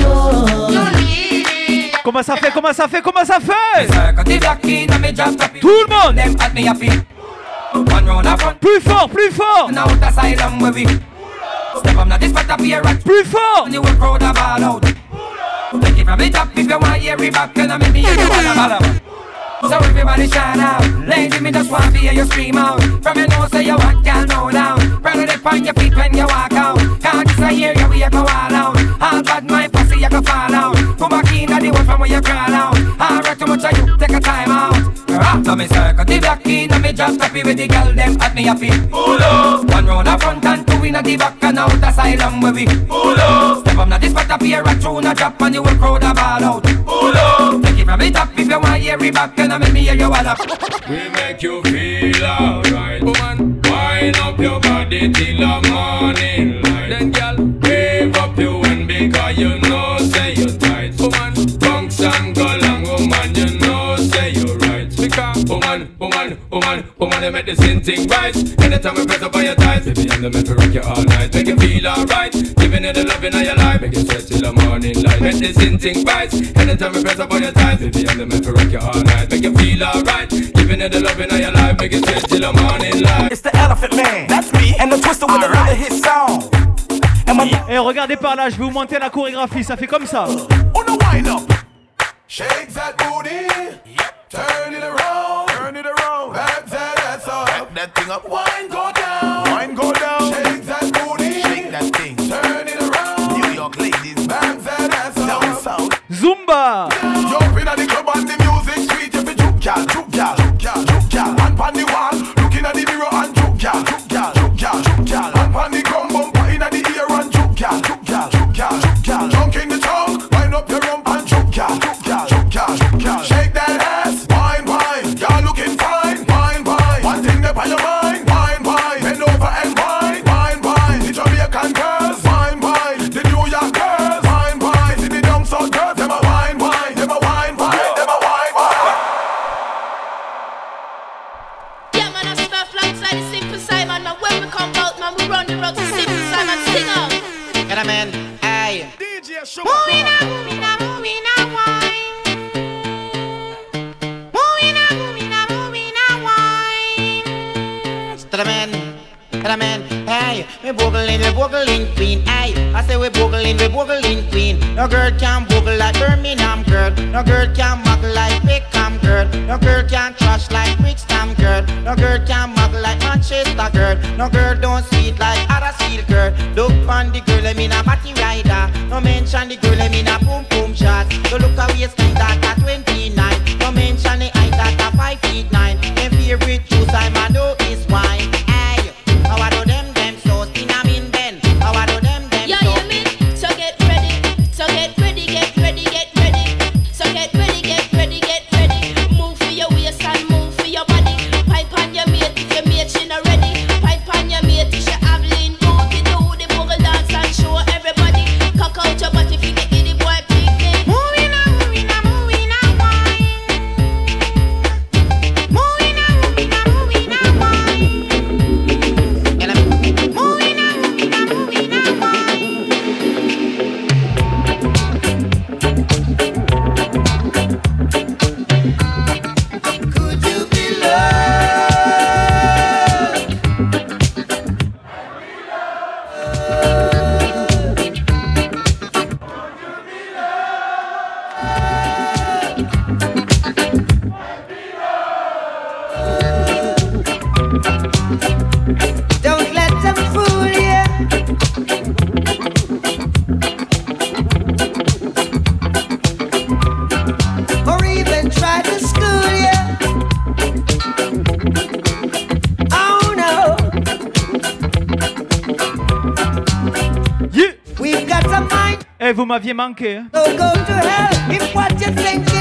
[SPEAKER 8] Comment ça fait Comment ça fait Comment ça fait Tout le monde Plus fort, plus fort Plus fort
[SPEAKER 27] Take it from the top if you want hear it back and I make me hear you all about So everybody shout out. Lady, me just want to hear you scream out. From your nose say you want, girl, no down Proud of on your feet when you walk out. Can't just hear you, we you go all out. All bad my pussy, you go fall out. Come back in the one from where you crawl out. Alright, too much of you, take a time out. So me circle the block in and me just happy with the girl them at me a feet. Pull up. One round the front and two in the back and out asylum where we Pull up. Step up now this spot up here a tune a drop and you will crowd a ball out. Pull up. Take it from the top if you want hear it back and I make me hear you all up.
[SPEAKER 26] We make you feel alright, woman. Wind up your body till the morning light. Then, girl, wave up your hand because you know say you're tight, woman. Bounce and go long, woman. You know say you're right. Because, woman, woman, woman, woman, they make the same thing right. Anytime we press up on your thighs, baby, I'm the man for rock you all night. Make you feel alright, giving you the loving of your life. Make you sweat till the morning light. Make the same thing right. Anytime we press up on your thighs, baby, I'm the man for rock you all night. Make you feel alright, giving you the loving of your life. Make you sweat till the morning light.
[SPEAKER 28] It's the Elephant Man. That's me. And the Twister with another hit song.
[SPEAKER 8] Et regardez par là, je vais vous monter la chorégraphie, ça fait comme ça.
[SPEAKER 28] wind up.
[SPEAKER 15] Shake that booty. Turn it around. Turn it around. Back that ass up. Back that thing up. Wine go down. Wine go down. Shake that booty. Shake that thing. Turn it around. New York ladies. Back that ass up. Down south.
[SPEAKER 8] Zumba.
[SPEAKER 15] Jump in at the club and the music sweet. If you juke, gal, juke, gal, juke, pan the wall. Looking at the mirror and juke, gal,
[SPEAKER 30] Sugar.
[SPEAKER 14] Moving on, moving on, moving on, wine. Moving on, moving on, moving on, wine. Straman, straman, hey. We boogling, we boogling, queen, hey. I say we boogling, we boogling, queen. No girl can boogle like Birmingham girl. No girl can mock like Beckham girl. No girl can trash like Brixton girl. No girl can mock like Manchester girl. No girl don't sweet like other seal girl. Look on the girl, I mean a matty rider. Mention the girl, I mean a boom boom shot. So look a waistline that
[SPEAKER 23] have
[SPEAKER 14] go to hell if what you
[SPEAKER 31] think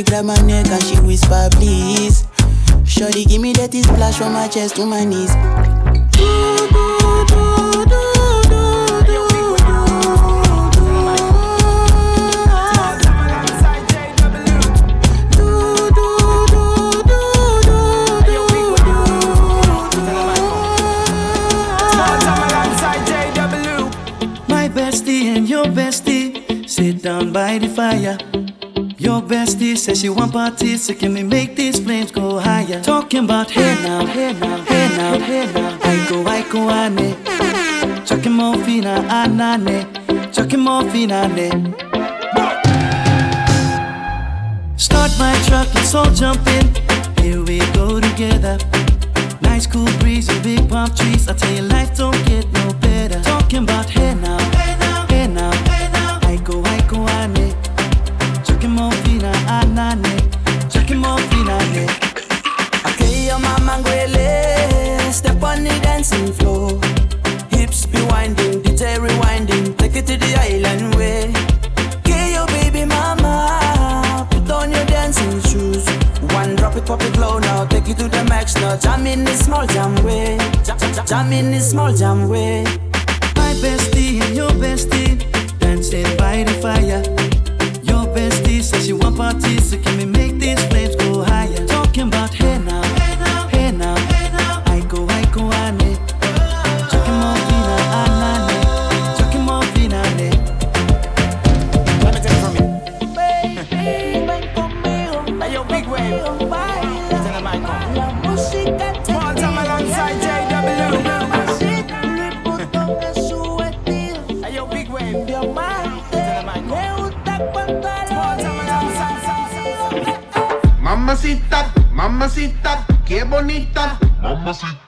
[SPEAKER 31] she grab my neck and she whisper, please. Shorty, give me that splash from my chest to my knees.
[SPEAKER 32] So can we make these flames go higher? Talking about hey now, hey now, hey now, hey now. Iko, iko, ane. Chucking more fina, anane. Chucking more fina, ane. Ah, Start my truck, let's all jump in. Here we go together. Nice cool breeze with big palm trees. I tell you, life don't get no better. Talking about hey now, hey now, hey now, hey now. Iko, iko, ane. Chucking more fina, anane. Kimokinane.
[SPEAKER 13] Okay, mama Step on the dancing floor. Hips be winding, DJ rewinding. Take to the island way. Okay, baby mama. Put on your dancing shoes. One drop it, pop it now. Take to the max now. Jam in the small jam way. Jam, in the small jam way.
[SPEAKER 32] My bestie your bestie. Dancing by the fire. Your bestie says she want parties,
[SPEAKER 13] give me
[SPEAKER 14] mamacita, mamacita, qué bonita, mamacita.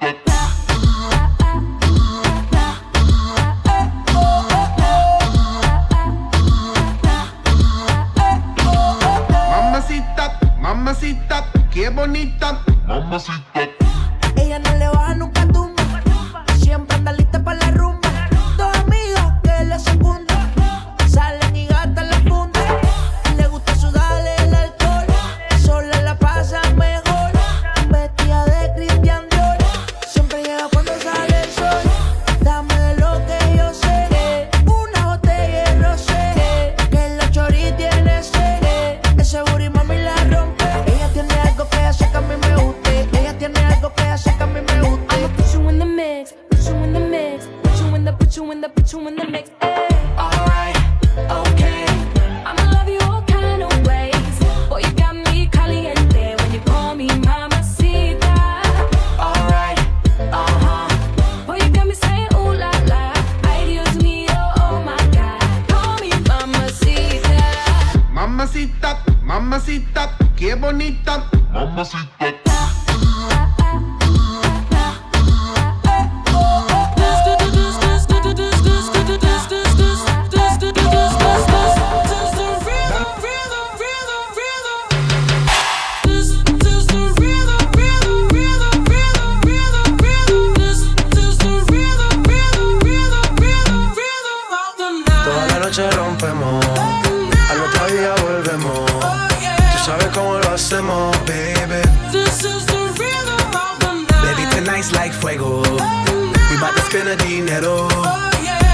[SPEAKER 33] like fuego. We bout to spin the dinero.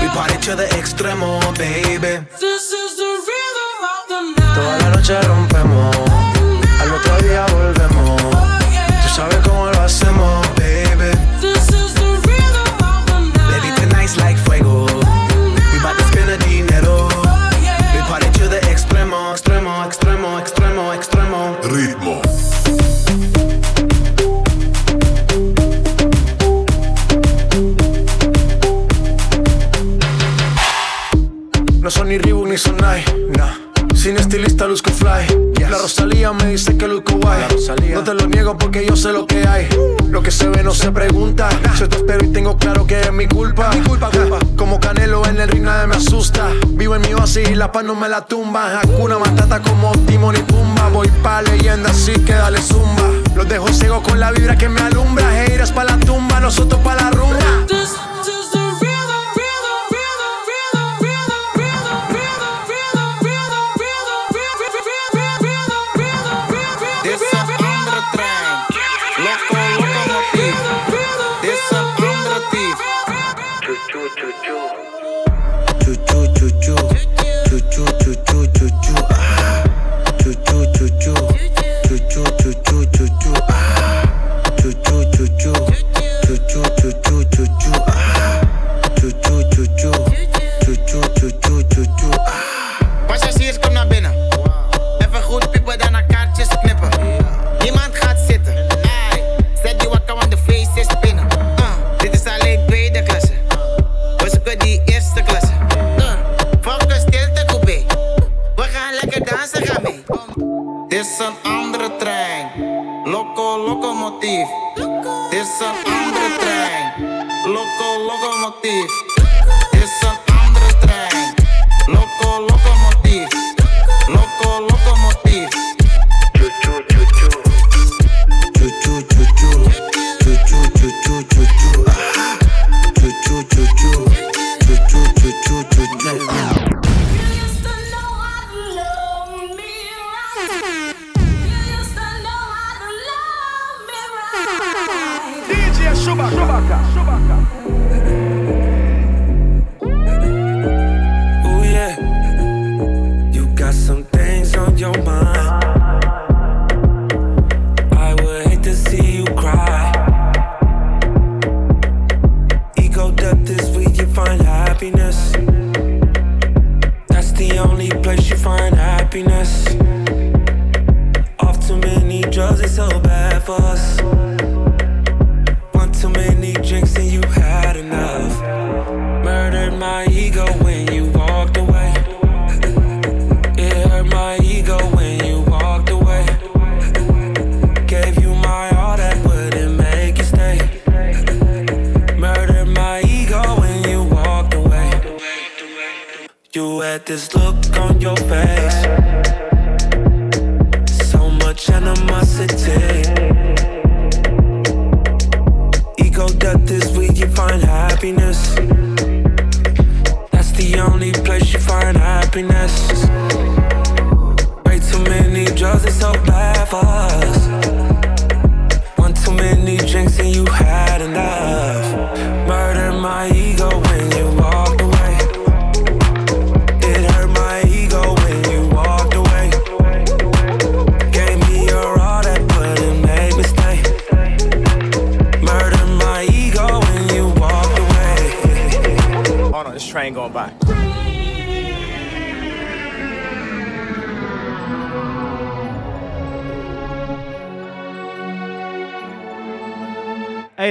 [SPEAKER 33] We party to the extremo,
[SPEAKER 15] baby.
[SPEAKER 33] no se pregunta. Yo te espero y tengo claro que es mi culpa. mi culpa, culpa. Como Canelo en el ring nadie me asusta. Vivo en mi oasis y la paz no me la tumba. Hakuna Matata como Timon y Pumba. Voy pa' leyenda, así que dale zumba. Los dejo ciego con la vibra que me alumbra. Heiras pa' la tumba, nosotros pa' la rumba.
[SPEAKER 34] this
[SPEAKER 33] look on your face.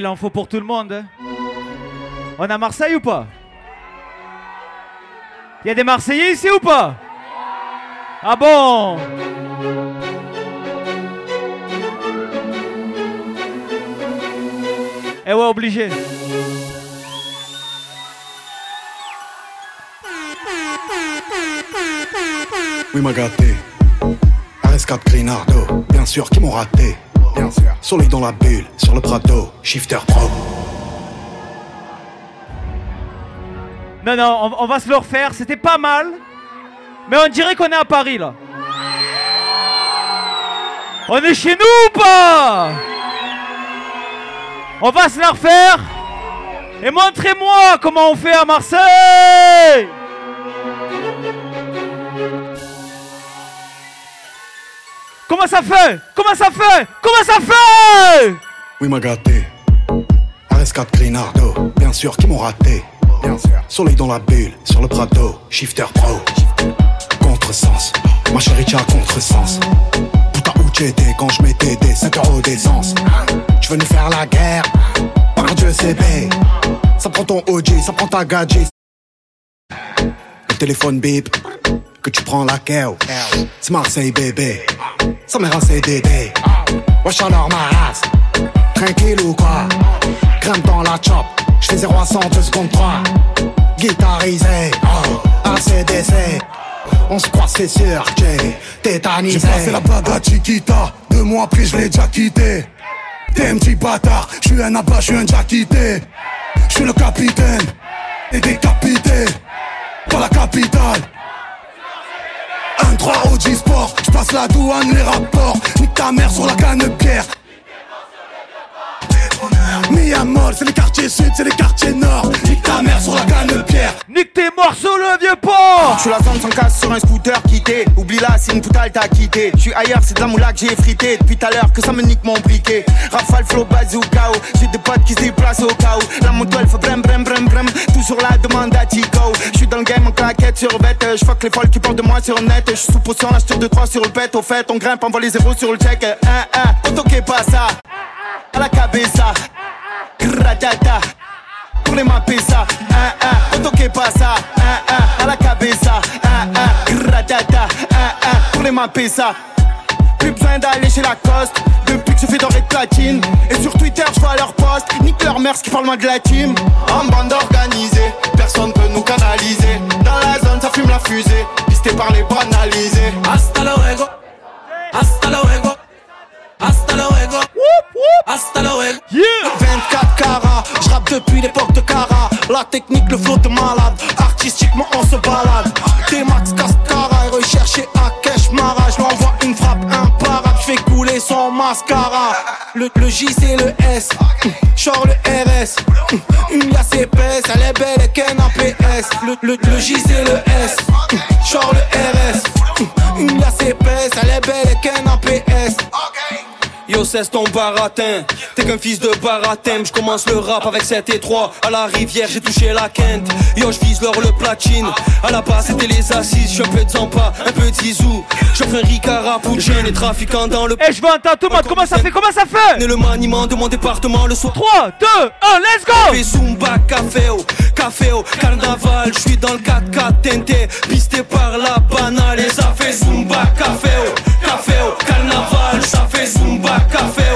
[SPEAKER 8] il en faut pour tout le monde. On a Marseille ou pas? Il y a des Marseillais ici ou pas? Ah bon? Eh ouais, obligé.
[SPEAKER 28] Oui, m'a gâté. RS4 Grinardo, bien sûr, qui m'ont raté. 15. Soleil dans la bulle, sur le Prado, shifter pro.
[SPEAKER 8] Non, non, on, on va se le refaire, c'était pas mal. Mais on dirait qu'on est à Paris là. On est chez nous ou pas? On va se la refaire. Et montrez-moi comment on fait à Marseille Comment ça fait? Comment ça fait? Comment ça fait?
[SPEAKER 35] Oui, m'a gâté. RS4 Grinardo, bien sûr, qui m'ont raté. Bien sûr. Soleil dans la bulle, sur le Prado, shifter pro. Contresens, ma chérie, tu as contresens. Putain, où t'étais quand je mettais des 5 euros d'essence Tu veux nous faire la guerre Par Dieu, c'est B. Ça prend ton OG, ça prend ta gadget. Le téléphone bip, que tu prends la keo. C'est Marseille, bébé. Ça mère un CDD. Wesh alors ma race. Tranquille ou quoi? Grimpe dans la chop. J'fais 0 à 100, 2 secondes 3. Guitarisé. Oh, ACDC. On se croise, c'est sûr, j'ai tétanisé.
[SPEAKER 36] J'ai passé la bague à Chiquita, deux mois après je l'ai déjà quitté. T'es un petit bâtard, je suis un abat, je suis un déjà quitté. Je suis le capitaine, et décapité, par la capitale. Un 3 au G-Sport, je passe la douane, les rapports. Nique ta mère sur la canne de c'est les quartiers sud, c'est les quartiers nord. Nique ta mère sur la canne de pierre.
[SPEAKER 8] Nique tes morceaux, le vieux port
[SPEAKER 37] Je suis la zone sans casse sur un scooter quitté. Oublie là, c'est une poutale t'as quitté. Je suis ailleurs, c'est de la moula que j'ai frité. Depuis tout à l'heure que ça me nique mon briquet. Rafale, flow, bazooka. oh. J'ai des potes qui se déplacent au cas où. La moto elle fait brem, brem, brem, brem. Toujours la demande à Tico. Je suis dans le game en claquette sur bête. Je fuck les folles qui parlent de moi sur le net. Je suis sous potion, là, je tire 2-3 sur le pet. Au fait, on grimpe, on voit les zéros sur le check. Hein, hein, on toque pas ça. À la cabeza. Gratata. Pour les mapesa. Hein, hein, on toque pas ça. Hein, hein, à la. Hein, hein, gratata. Hein, hein, pour les mapesa. Plus besoin d'aller chez Lacoste Depuis que je fais doré de platine Et sur Twitter je vois leur post Nique leur mère qui parle moins de la team En bande organisée Personne peut nous canaliser Dans la zone ça fume la fusée Pisté par les banalisés
[SPEAKER 33] Hasta luego. Hasta luego. Hasta luego. Hasta luego.
[SPEAKER 37] 24 carats, je rappe depuis l'époque de Cara. La technique, le flow de malade. Artistiquement on se balade. T-Max Cascara et recherché à Cash Mara Je une frappe imparable, je fais couler son mascara. Le, le J c'est le S, genre le RS Une liasse épaisse, elle est belle et qu'un APS Le, le, le J c'est le S, genre le RS Une liasse épaisse, elle est belle et qu'un APS
[SPEAKER 38] Yo cesse ton baratin. T'es qu'un fils de baratin. Je commence le rap avec 7 et 3 À la rivière j'ai touché la quinte. Yo je vise l'or le platine. À la base c'était les assises. Je un peu de Zampa, un peu de Zizou. J'offre un Ricard pour jeune et trafiquant dans le
[SPEAKER 8] Et je veux entendre tout le monde Comment ça fait? Comment ça fait?
[SPEAKER 38] Né le maniement de mon département le soir.
[SPEAKER 8] 3, 2, 1, let's go!
[SPEAKER 38] Fais Zumba, café au, café au carnaval Je suis dans le 4x4 teinté Pisté par la banale Et ça fait Zumba, café au, café, carnaval já fez um bacafé.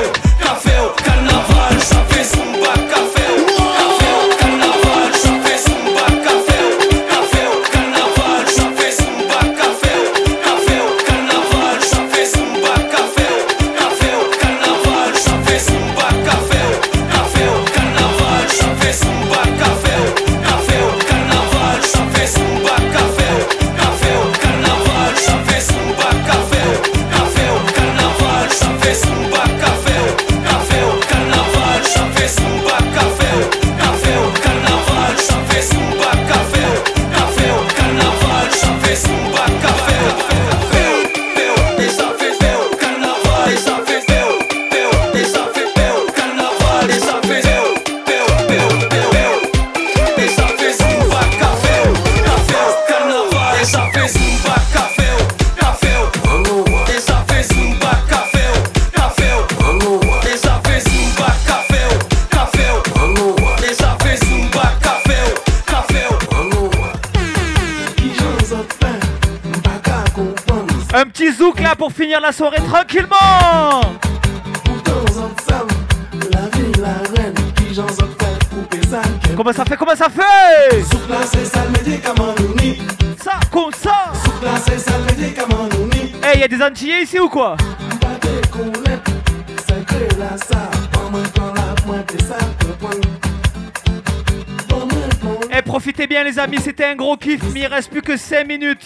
[SPEAKER 8] Un petit zouk là pour finir la soirée tranquillement. Comment ça fait Comment ça fait? Ça, comme ça. Eh, y a des Antillais ici ou quoi? Eh, profitez bien les amis, c'était un gros kiff, mais il reste plus que 5 minutes.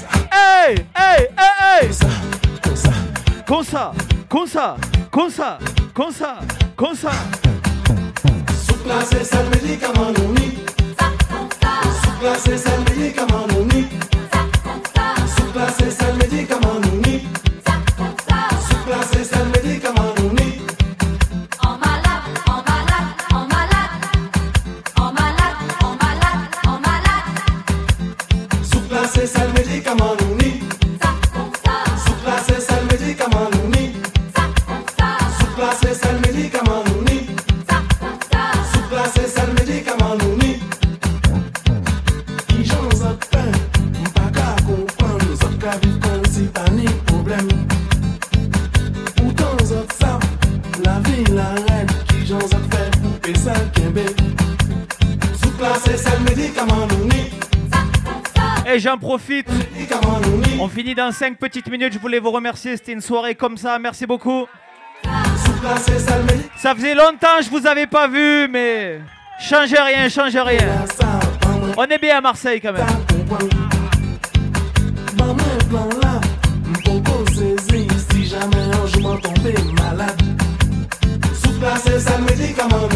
[SPEAKER 20] Hey, hey, hey, hey. Comme ça,
[SPEAKER 8] comme ça, comme ça, comme ça, comme ça. Sous-classé, c'est le médicament unique. Sous-classé, c'est le
[SPEAKER 20] médicament unique. profite. On finit dans 5 petites minutes. Je voulais vous remercier. C'était une soirée comme ça. Merci beaucoup. Ça faisait longtemps que je vous avais pas vu, mais changez rien, changez rien. On est bien à Marseille quand même.
[SPEAKER 8] Si jamais un jour m'en malade, sous place,
[SPEAKER 20] ça le médicament,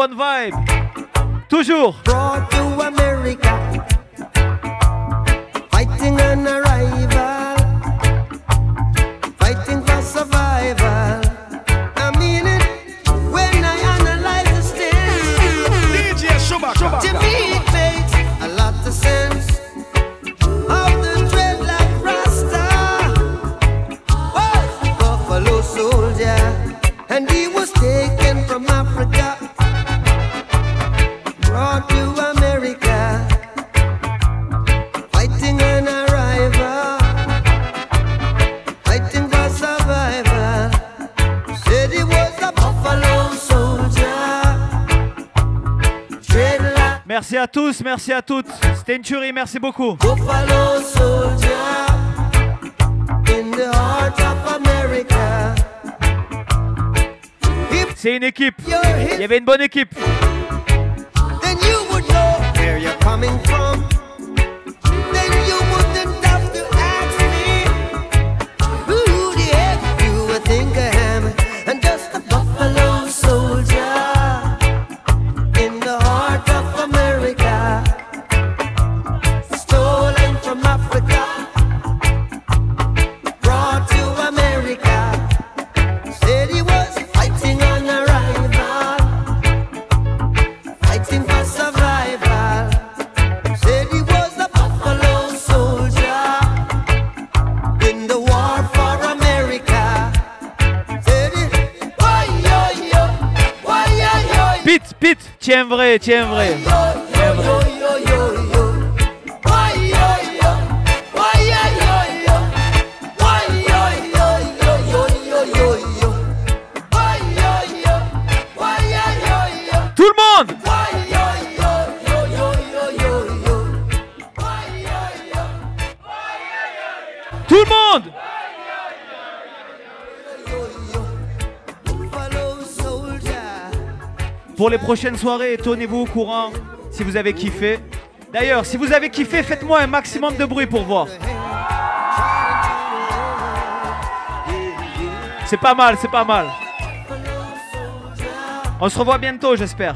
[SPEAKER 20] bonne vibe. Toujours. merci à toutes. C'était une tuerie, merci beaucoup. C'est une équipe. Il y avait une bonne équipe.
[SPEAKER 39] Then you would know where you're coming from.
[SPEAKER 20] tiens vrai, tiens vrai. prochaine soirée. Tenez-vous au courant si vous avez kiffé.
[SPEAKER 8] D'ailleurs, si vous avez kiffé, faites-moi un maximum de bruit pour voir. C'est pas mal, c'est pas mal. On se revoit bientôt, j'espère.